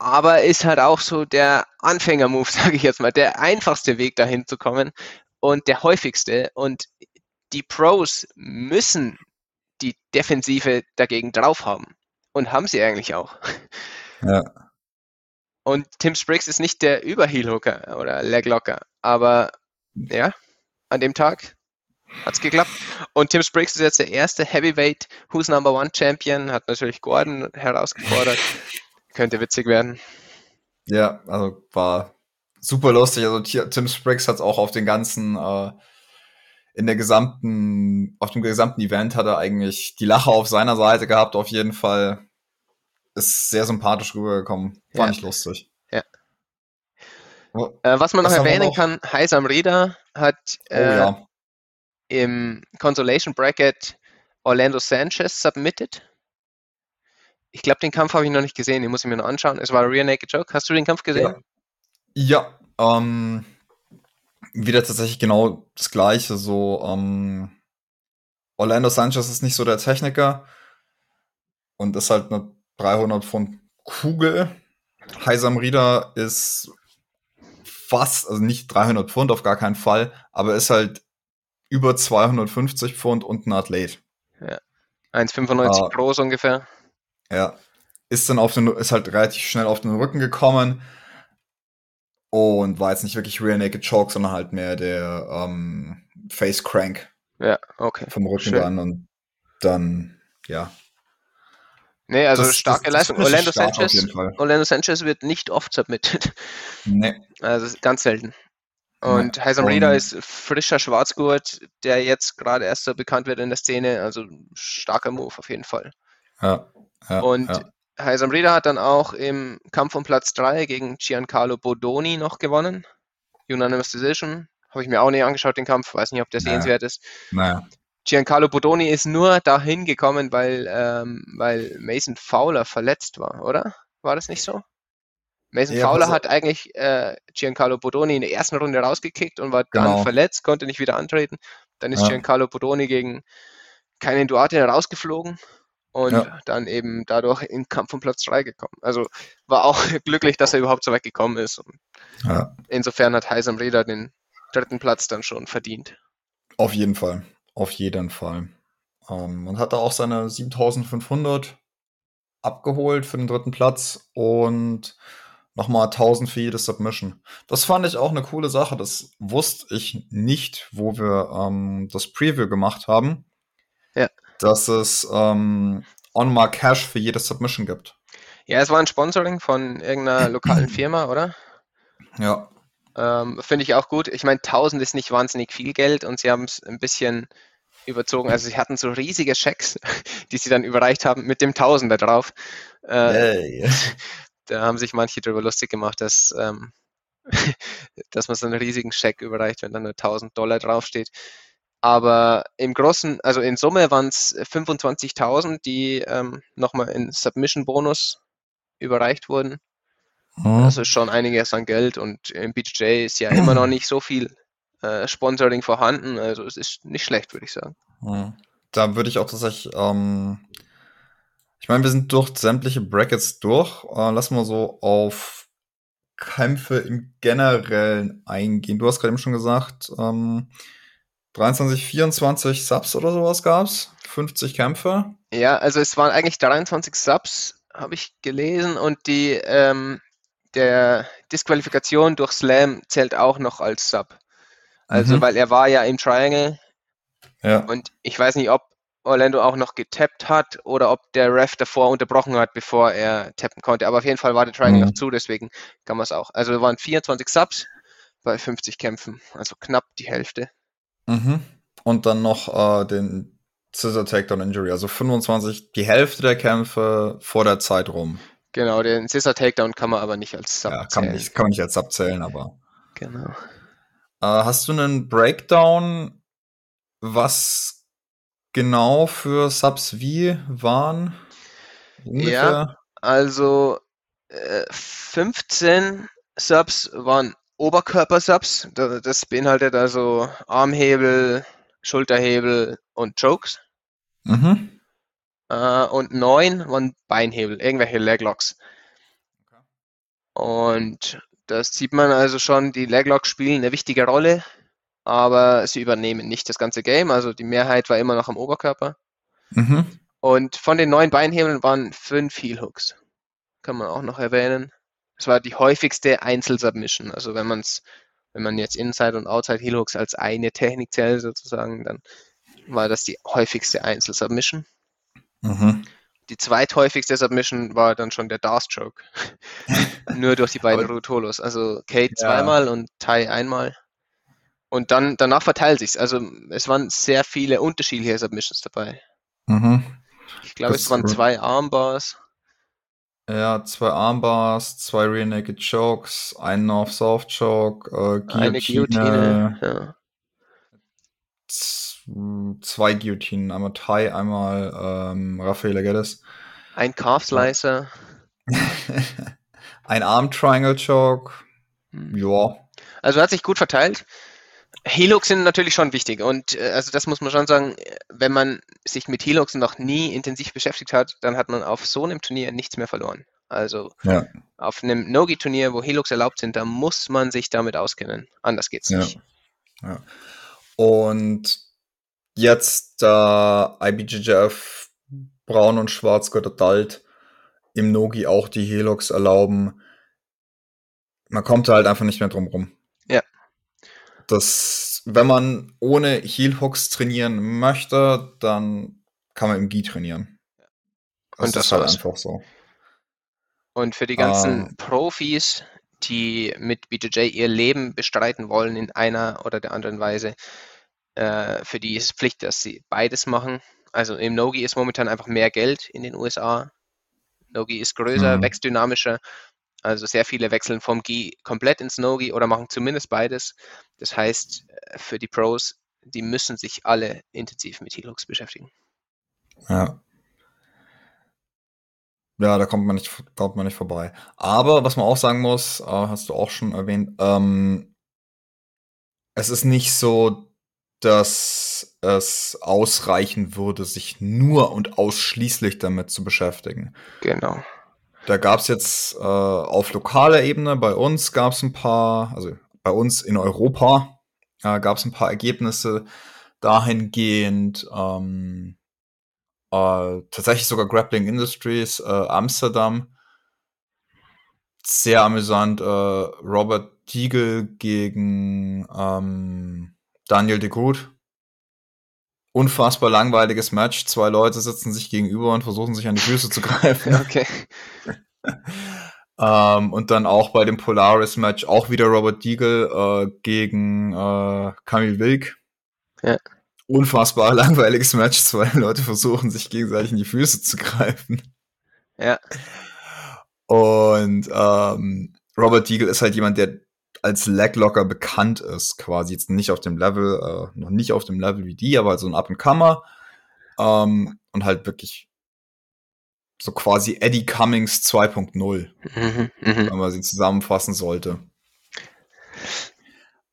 aber ist halt auch so der Anfänger-Move, sage ich jetzt mal, der einfachste Weg dahin zu kommen und der häufigste. Und die Pros müssen die Defensive dagegen drauf haben. Und haben sie eigentlich auch. Ja. Und Tim Spriggs ist nicht der Überheelhooker oder Leglocker, aber ja, an dem Tag hat es geklappt. Und Tim Spriggs ist jetzt der erste Heavyweight Who's Number One Champion, hat natürlich Gordon herausgefordert. Könnte witzig werden. Ja, also war super lustig. Also Tim Spriggs hat es auch auf den ganzen äh, in der gesamten, auf dem gesamten Event hat er eigentlich die Lache auf seiner Seite gehabt, auf jeden Fall ist sehr sympathisch rübergekommen. War ja. nicht lustig. Ja. äh, was man noch erwähnen noch? kann, Heisam Reda hat oh, äh, ja. Im Consolation Bracket Orlando Sanchez submitted. Ich glaube, den Kampf habe ich noch nicht gesehen, den muss ich mir noch anschauen. Es war Rear Naked Joke. Hast du den Kampf gesehen? Ja, ja ähm, wieder tatsächlich genau das Gleiche. So, ähm, Orlando Sanchez ist nicht so der Techniker und ist halt eine 300 Pfund Kugel. Heisam Rieder ist fast, also nicht 300 Pfund auf gar keinen Fall, aber ist halt über 250 Pfund und ein Athlet. Ja. 1,95 uh, groß ungefähr. Ja. Ist dann auf den, ist halt relativ schnell auf den Rücken gekommen und war jetzt nicht wirklich Rear Naked Choke, sondern halt mehr der ähm, Face Crank. Ja, okay. Vom Rücken Schön. dann und dann, ja. Nee, also das, starke das, Leistung. Orlando Sanchez, Orlando Sanchez wird nicht oft submitted. Nee. Also ganz selten. Und nee. Heisam Reader ist frischer Schwarzgurt, der jetzt gerade erst so bekannt wird in der Szene. Also starker Move auf jeden Fall. Ja. ja und ja. Heisam Reader hat dann auch im Kampf um Platz 3 gegen Giancarlo Bodoni noch gewonnen. Unanimous Decision. Habe ich mir auch nicht angeschaut, den Kampf. Weiß nicht, ob der sehenswert ist. Naja. Giancarlo Bodoni ist nur dahin gekommen, weil, ähm, weil Mason Fowler verletzt war, oder? War das nicht so? Mason ja, Fowler hat eigentlich äh, Giancarlo Bodoni in der ersten Runde rausgekickt und war genau. dann verletzt, konnte nicht wieder antreten. Dann ist ja. Giancarlo Bodoni gegen keinen Duarte rausgeflogen und ja. dann eben dadurch in Kampf um Platz 3 gekommen. Also war auch glücklich, dass er überhaupt so weit gekommen ist. Insofern hat Heisam Reda den dritten Platz dann schon verdient. Auf jeden Fall. Auf jeden Fall. Ähm, und hat da auch seine 7500 abgeholt für den dritten Platz und nochmal 1000 für jede Submission. Das fand ich auch eine coole Sache. Das wusste ich nicht, wo wir ähm, das Preview gemacht haben. Ja. Dass es ähm, On-Mark Cash für jede Submission gibt. Ja, es war ein Sponsoring von irgendeiner lokalen Firma, oder? Ja. Ähm, Finde ich auch gut. Ich meine, 1000 ist nicht wahnsinnig viel Geld und sie haben es ein bisschen überzogen. Also sie hatten so riesige Schecks, die sie dann überreicht haben mit dem Tausender drauf. Äh, hey. Da haben sich manche darüber lustig gemacht, dass, ähm, dass man so einen riesigen Scheck überreicht, wenn dann nur 1000 Dollar draufsteht. Aber im Großen, also in Summe waren es 25.000, die ähm, nochmal in Submission-Bonus überreicht wurden. Mhm. Das ist schon einiges an Geld und im BJJ ist ja immer noch nicht so viel äh, Sponsoring vorhanden. Also es ist nicht schlecht, würde ich sagen. Mhm. Da würde ich auch tatsächlich ähm, ich meine, wir sind durch sämtliche Brackets durch. Äh, lass mal so auf Kämpfe im Generellen eingehen. Du hast gerade eben schon gesagt, ähm, 23, 24 Subs oder sowas gab's. 50 Kämpfe. Ja, also es waren eigentlich 23 Subs, habe ich gelesen, und die ähm, der Disqualifikation durch Slam zählt auch noch als Sub. Also, mhm. weil er war ja im Triangle. Ja. Und ich weiß nicht, ob Orlando auch noch getappt hat oder ob der Ref davor unterbrochen hat, bevor er tappen konnte. Aber auf jeden Fall war der Triangle mhm. noch zu, deswegen kann man es auch. Also wir waren 24 Subs bei 50 Kämpfen, also knapp die Hälfte. Mhm. Und dann noch äh, den Scissor Takedown Injury, also 25, die Hälfte der Kämpfe vor der Zeit rum. Genau, den Scissor Takedown kann man aber nicht als Sub ja, kann man nicht, kann man nicht als Sub zählen, aber. Genau. Äh, hast du einen Breakdown, was genau für Subs wie waren? Ungefähr? Ja, also äh, 15 Subs waren Oberkörpersubs. Das beinhaltet also Armhebel, Schulterhebel und Chokes. Mhm. Äh, und 9 waren Beinhebel, irgendwelche Leglocks. Okay. Und das sieht man also schon, die Leglocks spielen eine wichtige Rolle aber sie übernehmen nicht das ganze Game. Also die Mehrheit war immer noch am Oberkörper. Mhm. Und von den neun Beinhebeln waren fünf Heel Hooks. Kann man auch noch erwähnen. Das war die häufigste Einzelsubmission. Also wenn man es, wenn man jetzt Inside und Outside Heel Hooks als eine Technik zählt sozusagen, dann war das die häufigste Einzelsubmission. Mhm. Die zweithäufigste Submission war dann schon der Darstroke. Nur durch die beiden Rutolos. Also Kate ja. zweimal und Tai einmal. Und dann danach verteilt sich's. Also es waren sehr viele unterschiedliche Submissions dabei. Mhm. Ich glaube, es waren zwei Armbars. Ja, zwei Armbars, zwei Rear Naked Chokes, ein North Soft Choke, äh, Guillotine, eine Guillotine, ja. zwei Guillotinen, einmal Thai, einmal ähm, Rafael Geddes. Ein Calf Slicer. ein Arm Triangle Choke. Hm. Ja. Also hat sich gut verteilt. Helux sind natürlich schon wichtig und äh, also das muss man schon sagen, wenn man sich mit Helux noch nie intensiv beschäftigt hat, dann hat man auf so einem Turnier nichts mehr verloren. Also Ja. auf einem Nogi-Turnier, wo Helux erlaubt sind, da muss man sich damit auskennen. Anders geht's Ja. nicht. Ja. Und jetzt, da IBJJF Braun und Schwarz Adult im Nogi auch die Helux erlauben, man kommt da halt einfach nicht mehr drum rum. Ja. Das, wenn man ohne Heel-Hooks trainieren möchte, dann kann man im Gi trainieren. Und das ist halt war's. einfach so. Und für die ganzen Ähm. Profis, die mit BJJ ihr Leben bestreiten wollen in einer oder der anderen Weise, äh, für die ist es Pflicht, dass sie beides machen. Also im Nogi ist momentan einfach mehr Geld in den USA. Nogi ist größer, Mhm. wächst dynamischer. Also sehr viele wechseln vom Gi komplett ins Nogi oder machen zumindest beides. Das heißt, äh, für die Pros, die müssen sich alle intensiv mit Helux beschäftigen. Ja. Ja, da kommt man nicht, kommt man nicht vorbei. Aber was man auch sagen muss, äh, hast du auch schon erwähnt, ähm, es ist nicht so, dass es ausreichen würde, sich nur und ausschließlich damit zu beschäftigen. Genau. Da gab es jetzt äh, auf lokaler Ebene, bei uns gab es ein paar, also bei uns in Europa äh, gab es ein paar Ergebnisse dahingehend, ähm, äh, tatsächlich sogar Grappling Industries, äh, Amsterdam. Sehr amüsant, äh, Robert Diegel gegen ähm, Daniel de Groot. Unfassbar langweiliges Match. Zwei Leute sitzen sich gegenüber und versuchen sich an die Füße zu greifen. Okay. ähm, und dann auch bei dem Polaris-Match auch wieder Robert Diegel äh, gegen äh, Camille Wilk. Ja. Unfassbar langweiliges Match. Zwei Leute versuchen sich gegenseitig in die Füße zu greifen. Ja. Und ähm, Robert Diegel ist halt jemand, der als Leglocker bekannt ist, quasi jetzt nicht auf dem Level, äh, noch nicht auf dem Level wie die, aber so ein Up-and-Comer ähm, und halt wirklich so quasi Eddie Cummings 2.0 Mhm, mhm. wenn man sie zusammenfassen sollte.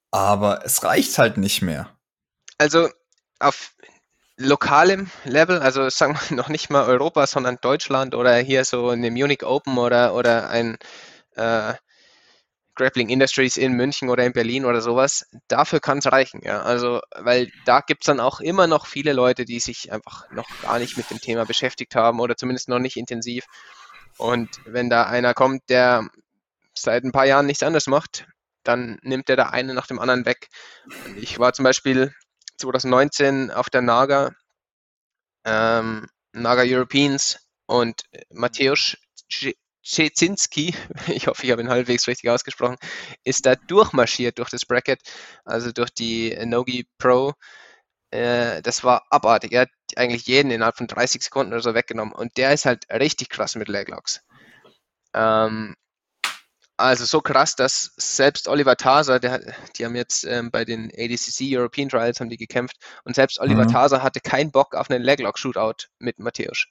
Aber es reicht halt nicht mehr. Also auf lokalem Level, also sagen wir noch nicht mal Europa, sondern Deutschland oder hier so eine Munich Open oder, oder ein äh, Grappling Industries in München oder in Berlin oder sowas, dafür kann es reichen, ja. Also, weil da gibt es dann auch immer noch viele Leute, die sich einfach noch gar nicht mit dem Thema beschäftigt haben oder zumindest noch nicht intensiv. Und wenn da einer kommt, der seit ein paar Jahren nichts anderes macht, dann nimmt er da eine nach dem anderen weg. Und ich war zum Beispiel 2019 auf der Naga, ähm, Naga Europeans und Mateusz Czecinski, ich hoffe, ich habe ihn halbwegs richtig ausgesprochen, ist da durchmarschiert durch das Bracket, also durch die Nogi Pro. Äh, das war abartig. Er hat eigentlich jeden innerhalb von 30 Sekunden oder so weggenommen und der ist halt richtig krass mit Leglocks. Ähm, also so krass, dass selbst Oliver Taser, der, die haben jetzt ähm, bei den ADCC European Trials haben die gekämpft und selbst Oliver Mhm. Taser hatte keinen Bock auf einen Leglock-Shootout mit Matthäus.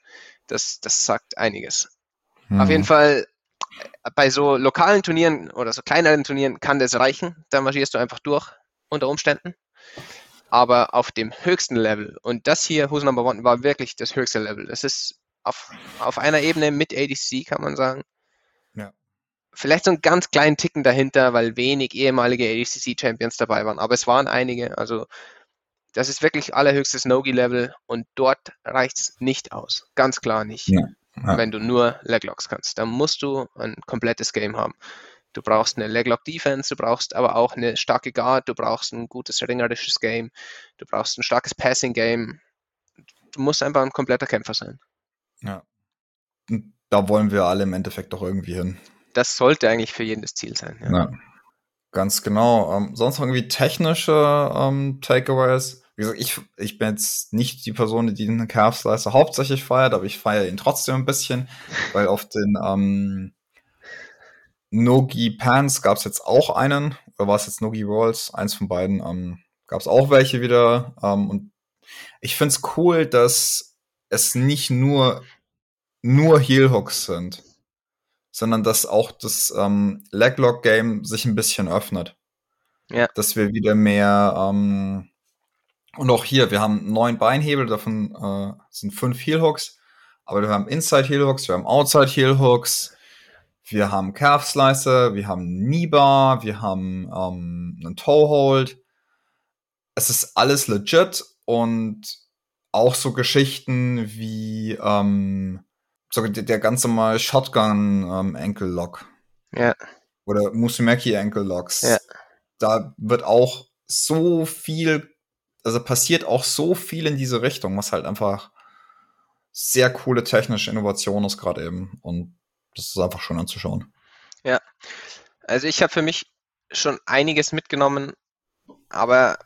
Das, das sagt einiges. Auf jeden Mhm. Fall äh, bei so lokalen Turnieren oder so kleineren Turnieren kann das reichen. Da marschierst du einfach durch unter Umständen. Aber auf dem höchsten Level, und das hier, Who's Number One, war wirklich das höchste Level. Das ist auf, auf einer Ebene mit ADC, kann man sagen. Ja. Vielleicht so einen ganz kleinen Ticken dahinter, weil wenig ehemalige ADCC-Champions dabei waren. Aber es waren einige. Also das ist wirklich allerhöchstes Nogi-Level und dort reicht es nicht aus. Ganz klar nicht Ja. Ja. wenn du nur Leglocks kannst. Dann musst du ein komplettes Game haben. Du brauchst eine Leglock-Defense, du brauchst aber auch eine starke Guard, du brauchst ein gutes ringerisches Game, du brauchst ein starkes Passing-Game. Du musst einfach ein kompletter Kämpfer sein. Ja. Da wollen wir alle im Endeffekt doch irgendwie hin. Das sollte eigentlich für jeden das Ziel sein. Ja. Ja. Ganz genau. Ähm, sonst irgendwie technische ähm, Takeaways. Wie gesagt, ich, ich bin jetzt nicht die Person, die den Calf Slicer hauptsächlich feiert, aber ich feiere ihn trotzdem ein bisschen, weil auf den ähm, Nogi Pants gab es jetzt auch einen, oder war es jetzt Nogi Rolls? Eins von beiden. Ähm, gab es auch welche wieder. Ähm, und ich find's cool, dass es nicht nur nur Heel Hooks sind, sondern dass auch das ähm, Leglock Game sich ein bisschen öffnet. Ja. Dass wir wieder mehr ähm, und auch hier, wir haben neun Beinhebel, davon äh, sind fünf Heel Hooks, aber wir haben Inside Heel Hooks, wir haben Outside Heel Hooks, wir haben Calf Slicer, wir haben Knee Bar, wir haben ähm, einen Toe Hold. Es ist alles legit und auch so Geschichten wie ähm, so der, der ganz normale Shotgun ähm, Ankle Lock. Ja. Oder Musumeki Ankle Locks. Ja. Da wird auch so viel, also passiert auch so viel in diese Richtung, was halt einfach sehr coole technische Innovation ist gerade eben. Und das ist einfach schön anzuschauen. Ja. Also ich habe für mich schon einiges mitgenommen, aber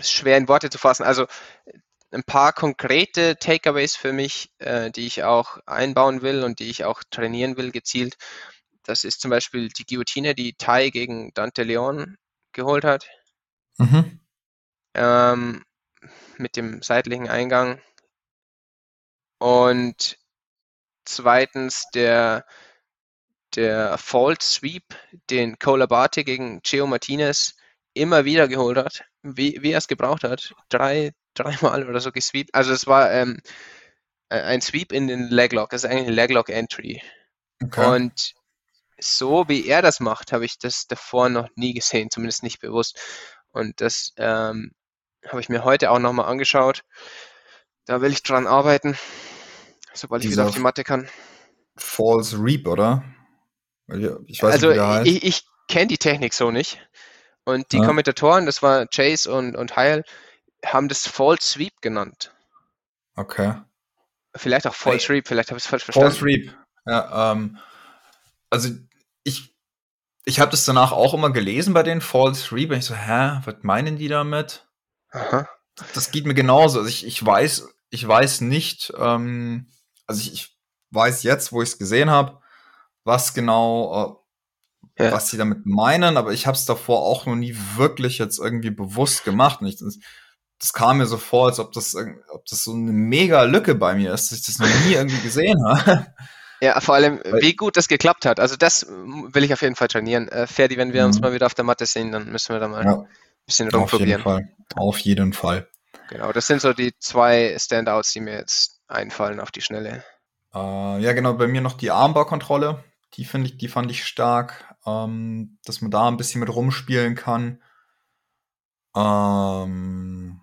schwer in Worte zu fassen. Also ein paar konkrete Takeaways für mich, äh, die ich auch einbauen will und die ich auch trainieren will, gezielt. Das ist zum Beispiel die Guillotine, die Tai gegen Dante Leon geholt hat. Mhm. Ähm, mit dem seitlichen Eingang. Und zweitens der, der Fault Sweep, den Colabate gegen Gio Martinez immer wieder geholt hat, wie, wie er es gebraucht hat. Drei, dreimal oder so gesweept. Also es war ähm, ein Sweep in den Leglock, das ist eigentlich ein Leglock-Entry. Okay. Und so wie er das macht, habe ich das davor noch nie gesehen, zumindest nicht bewusst. Und das ähm, habe ich mir heute auch nochmal angeschaut. Da will ich dran arbeiten, sobald ich wieder Dieser auf die Matte kann. False Reap, oder? Ich weiß also nicht, wie der heißt. ich, ich kenne die Technik so nicht. Und die Ja. Kommentatoren, das war Chase und, und Heil, haben das False Sweep genannt. Okay. Vielleicht auch False Reap, vielleicht habe ich es falsch False verstanden. Reap. Ja, ähm, also ich, ich habe das danach auch immer gelesen bei den False Reap. Und ich so, hä, was meinen die damit? Aha. Das geht mir genauso. Also ich, ich weiß, ich weiß nicht, ähm, also ich, ich weiß jetzt, wo ich es gesehen habe, was genau, äh, Ja. was sie damit meinen, aber ich habe es davor auch noch nie wirklich jetzt irgendwie bewusst gemacht. Und ich, das, das kam mir so vor, als ob das, ob das so eine mega Lücke bei mir ist, dass ich das noch nie irgendwie gesehen habe. Ja, vor allem, wie gut das geklappt hat. Also das mm, will ich auf jeden Fall trainieren. Äh, Ferdi, wenn wir uns Mhm. mal wieder auf der Matte sehen, dann müssen wir da mal Ja, bisschen auf jeden rumprobieren. Fall. Auf jeden Fall. Genau, das sind so die zwei Standouts, die mir jetzt einfallen auf die Schnelle. Äh, ja, genau, bei mir noch die Armbar-Kontrolle. Die finde ich, die fand ich stark, ähm, dass man da ein bisschen mit rumspielen kann. Ähm,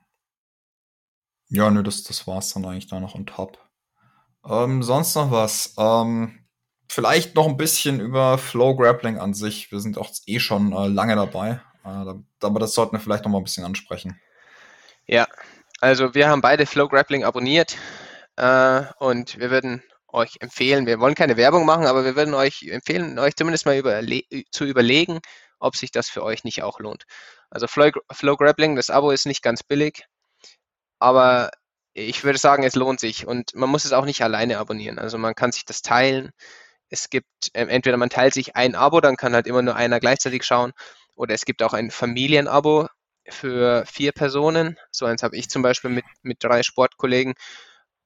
ja, nö, das, das war's dann eigentlich da noch on top. Ähm, sonst noch was? Ähm, vielleicht noch ein bisschen über Flow Grappling an sich. Wir sind auch eh schon äh, lange dabei. Äh, aber das sollten wir vielleicht noch mal ein bisschen ansprechen. Ja, also wir haben beide Flow Grappling abonniert äh, und wir würden euch empfehlen, wir wollen keine Werbung machen, aber wir würden euch empfehlen, euch zumindest mal überle zu überlegen, ob sich das für euch nicht auch lohnt. Also Flow, Flow Grappling, das Abo ist nicht ganz billig, aber ich würde sagen, es lohnt sich und man muss es auch nicht alleine abonnieren. Also man kann sich das teilen. Es gibt ähm, entweder man teilt sich ein Abo, dann kann halt immer nur einer gleichzeitig schauen, oder es gibt auch ein Familienabo für vier Personen. So eins habe ich zum Beispiel mit, mit drei Sportkollegen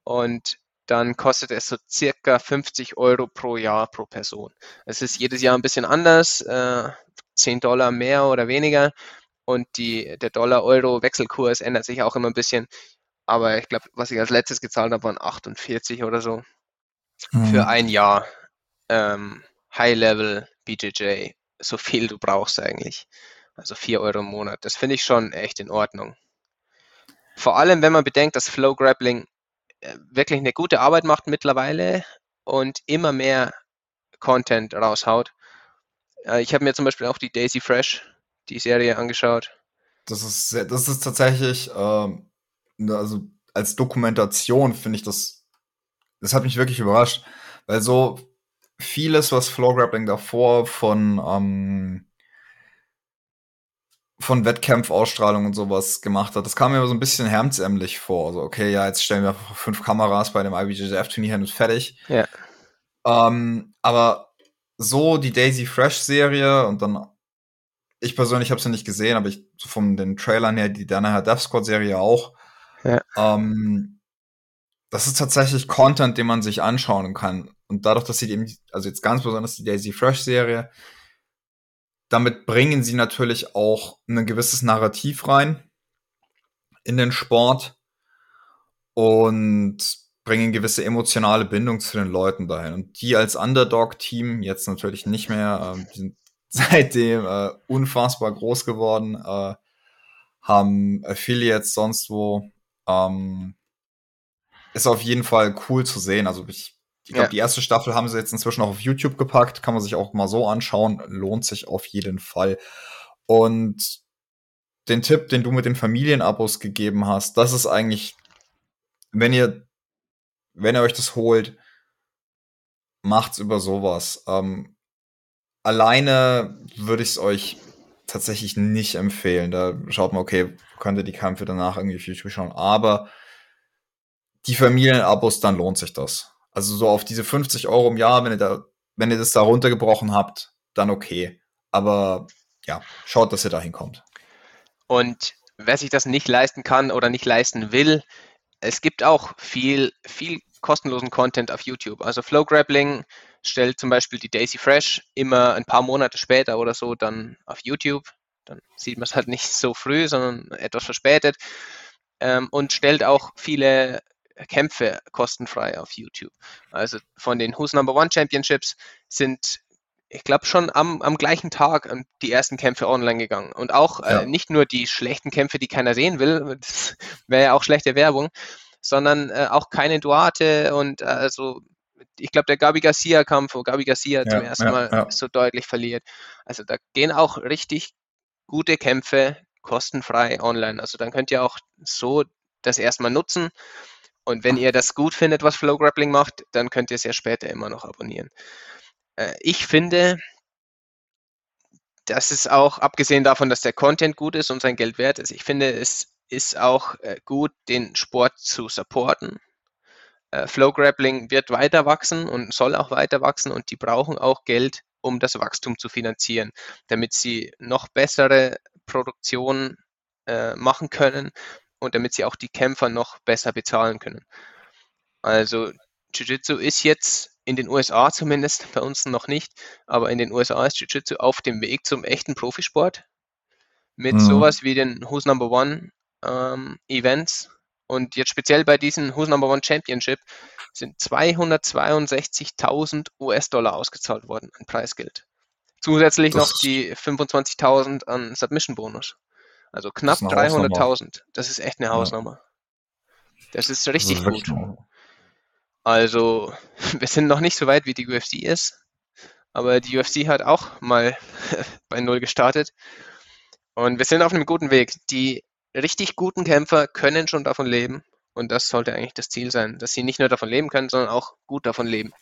und dann kostet es so circa 50 Euro pro Jahr pro Person. Es ist jedes Jahr ein bisschen anders, äh, 10 Dollar mehr oder weniger und die, der Dollar-Euro-Wechselkurs ändert sich auch immer ein bisschen. Aber ich glaube, was ich als letztes gezahlt habe, waren 48 oder so für ein Jahr. Ähm, High-Level BJJ, so viel du brauchst eigentlich. Also 4 Euro im Monat. Das finde ich schon echt in Ordnung. Vor allem, wenn man bedenkt, dass Flow Grappling äh, wirklich eine gute Arbeit macht mittlerweile und immer mehr Content raushaut. Äh, ich habe mir zum Beispiel auch die Daisy Fresh, die Serie angeschaut. Das ist, sehr, das ist tatsächlich, ähm, ne, also als Dokumentation finde ich das, das hat mich wirklich überrascht, weil so vieles, was Floor Grappling davor von, ähm, von Wettkampfausstrahlung und sowas gemacht hat, das kam mir so ein bisschen hemdsämlich vor. Also, okay, ja, jetzt stellen wir fünf Kameras bei dem IBJJF-Turnier hin und fertig. Ja. Ähm, aber so die Daisy Fresh-Serie und dann ich persönlich habe sie nicht gesehen, aber ich so von den Trailern her, die Danaher Death Squad Serie auch. Ja. Ähm, das ist tatsächlich Content, den man sich anschauen kann. Und dadurch, dass sie eben, also jetzt ganz besonders die Daisy Fresh Serie, damit bringen sie natürlich auch ein gewisses Narrativ rein in den Sport und bringen gewisse emotionale Bindung zu den Leuten dahin. Und die als Underdog-Team, jetzt natürlich nicht mehr, die sind seitdem äh, unfassbar groß geworden, äh, haben Affiliates sonst wo. Ähm, ist auf jeden Fall cool zu sehen. Also ich, ich glaube, ja. die erste Staffel haben sie jetzt inzwischen auch auf YouTube gepackt, kann man sich auch mal so anschauen, lohnt sich auf jeden Fall. Und den Tipp, den du mit den Familienabos gegeben hast, das ist eigentlich, wenn ihr wenn ihr euch das holt, macht's über sowas. Ähm, alleine würde ich es euch tatsächlich nicht empfehlen. Da schaut man, okay, könnt ihr die Kämpfe danach irgendwie auf YouTube schauen. Aber die Familienabos, dann lohnt sich das. Also so auf diese 50 Euro im Jahr, wenn ihr da, wenn ihr das da runtergebrochen habt, dann okay. Aber ja, schaut, dass ihr da hinkommt. Und wer sich das nicht leisten kann oder nicht leisten will, es gibt auch viel, viel kostenlosen Content auf YouTube. Also Flow Grappling stellt zum Beispiel die Daisy Fresh immer ein paar Monate später oder so dann auf YouTube. Dann sieht man es halt nicht so früh, sondern etwas verspätet. Ähm, und stellt auch viele Kämpfe kostenfrei auf YouTube. Also von den Who's Number One Championships sind, ich glaube, schon am, am gleichen Tag die ersten Kämpfe online gegangen. Und auch äh, ja. äh, nicht nur die schlechten Kämpfe, die keiner sehen will, das wäre ja auch schlechte Werbung, sondern äh, auch keine Duarte und äh, also ich glaube, der Gabi Garcia-Kampf, wo Gabi Garcia ja, zum ersten ja, Mal so deutlich verliert. Also da gehen auch richtig gute Kämpfe kostenfrei online. Also dann könnt ihr auch so das erstmal nutzen. Und wenn ihr das gut findet, was Flow Grappling macht, dann könnt ihr es ja später immer noch abonnieren. Äh, ich finde, das ist auch, abgesehen davon, dass der Content gut ist und sein Geld wert ist, ich finde, es ist auch äh, gut, den Sport zu supporten. Äh, Flow Grappling wird weiter wachsen und soll auch weiter wachsen und die brauchen auch Geld, um das Wachstum zu finanzieren, damit sie noch bessere Produktion äh, machen können und damit sie auch die Kämpfer noch besser bezahlen können. Also Jiu-Jitsu ist jetzt in den USA zumindest, bei uns noch nicht, aber in den USA ist Jiu-Jitsu auf dem Weg zum echten Profisport mit mhm. sowas wie den Who's Number One ähm, Events. Und jetzt speziell bei diesem Who's Number One Championship sind 262.000 US-Dollar ausgezahlt worden an Preisgeld. Zusätzlich das noch die 25.000 an Submission-Bonus. Also knapp 300.000. Das ist echt eine Hausnummer. Das ist richtig das ist gut. Also, wir sind noch nicht so weit, wie die UFC ist. Aber die UFC hat auch mal bei Null gestartet. Und wir sind auf einem guten Weg. Die richtig guten Kämpfer können schon davon leben. Und das sollte eigentlich das Ziel sein, dass sie nicht nur davon leben können, sondern auch gut davon leben.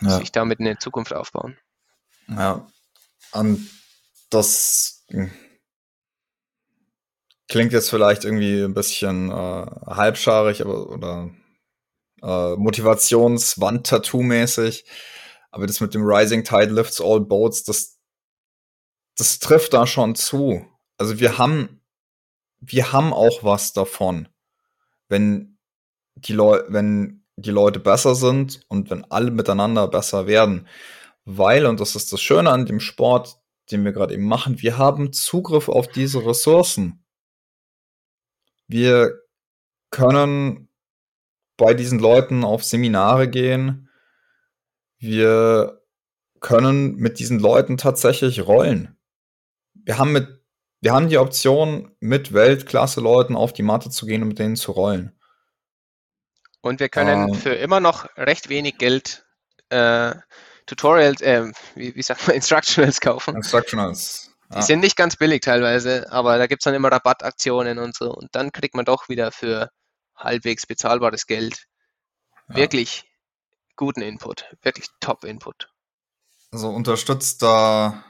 Ja. Sich damit eine Zukunft aufbauen. Ja. Und das hm, klingt jetzt vielleicht irgendwie ein bisschen äh, halbscharig, aber oder äh, Motivationswand-Tattoo-mäßig. Aber das mit dem Rising Tide lifts all boats, das, das trifft da schon zu. Also wir haben wir haben auch was davon, wenn die wenn die Leute besser sind und wenn alle miteinander besser werden. Weil, und das ist das Schöne an dem Sport, den wir gerade eben machen, wir haben Zugriff auf diese Ressourcen. Wir können bei diesen Leuten auf Seminare gehen. Wir können mit diesen Leuten tatsächlich rollen. Wir haben mit wir haben die Option, mit Weltklasse-Leuten auf die Matte zu gehen und mit denen zu rollen. Und wir können ähm, für immer noch recht wenig Geld äh, Tutorials, äh, wie, wie, sagt man, Instructionals kaufen. Instructionals. Die sind nicht ganz billig teilweise, aber da gibt es dann immer Rabattaktionen und so. Und dann kriegt man doch wieder für halbwegs bezahlbares Geld ja. wirklich guten Input, wirklich Top-Input. Also unterstützt da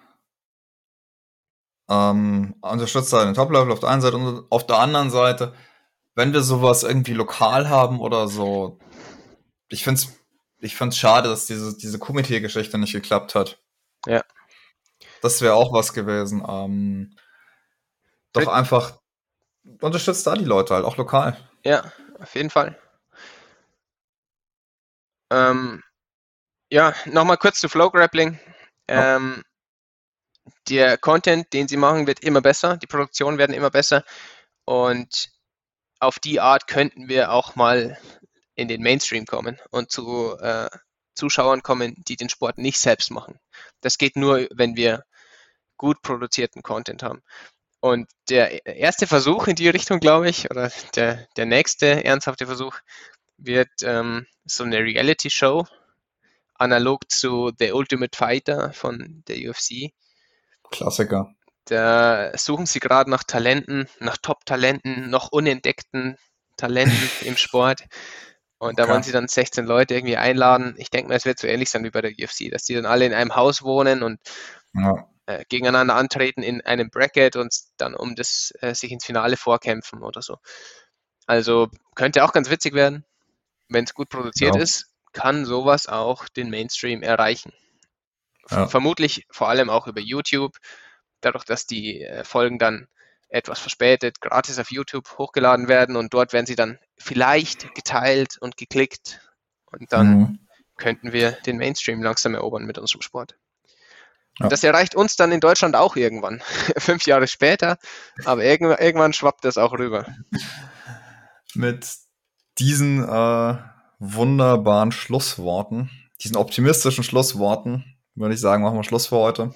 ähm, unterstützt halt den Top-Level auf der einen Seite und auf der anderen Seite, wenn wir sowas irgendwie lokal haben oder so, ich finde es ich find's schade, dass diese, diese Kumite-Geschichte nicht geklappt hat. Ja. Das wäre auch was gewesen. Ähm, doch einfach unterstützt da die Leute halt, auch lokal. Ja, auf jeden Fall. Ähm, ja, nochmal kurz zu Flow Grappling. Ähm, der Content, den sie machen, wird immer besser, die Produktionen werden immer besser und auf die Art könnten wir auch mal in den Mainstream kommen und zu äh, Zuschauern kommen, die den Sport nicht selbst machen. Das geht nur, wenn wir gut produzierten Content haben. Und der erste Versuch in die Richtung, glaube ich, oder der, der nächste ernsthafte Versuch wird ähm, so eine Reality-Show, analog zu The Ultimate Fighter von der UFC. Klassiker. Da suchen sie gerade nach Talenten, nach Top-Talenten, noch unentdeckten Talenten im Sport. Und da okay. wollen sie dann 16 Leute irgendwie einladen. Ich denke mal, es wird so ähnlich sein wie bei der UFC, dass die dann alle in einem Haus wohnen und ja. äh, gegeneinander antreten in einem Bracket und dann um das äh, sich ins Finale vorkämpfen oder so. Also könnte auch ganz witzig werden. Wenn es gut produziert ja. ist, kann sowas auch den Mainstream erreichen. Ja. Vermutlich vor allem auch über YouTube, dadurch, dass die äh, Folgen dann etwas verspätet gratis auf YouTube hochgeladen werden und dort werden sie dann vielleicht geteilt und geklickt und dann mhm. könnten wir den Mainstream langsam erobern mit unserem Sport. Ja. Das erreicht uns dann in Deutschland auch irgendwann, fünf Jahre später, aber irgendwann, irgendwann schwappt das auch rüber. Mit diesen äh, wunderbaren Schlussworten, diesen optimistischen Schlussworten, würde ich sagen, machen wir Schluss für heute.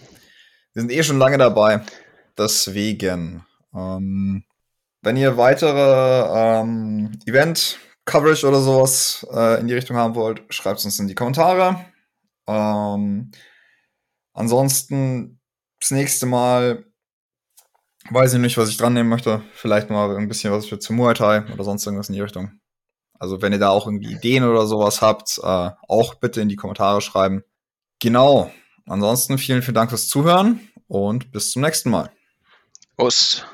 Wir sind eh schon lange dabei. Deswegen ähm, wenn ihr weitere ähm, Event-Coverage oder sowas äh, in die Richtung haben wollt, schreibt es uns in die Kommentare. Ähm, ansonsten das nächste Mal weiß ich nicht, was ich dran nehmen möchte. Vielleicht mal ein bisschen was für zu Muay Thai oder sonst irgendwas in die Richtung. Also wenn ihr da auch irgendwie Ideen oder sowas habt, äh, auch bitte in die Kommentare schreiben. Genau. Ansonsten vielen, vielen Dank fürs Zuhören und bis zum nächsten Mal. Os.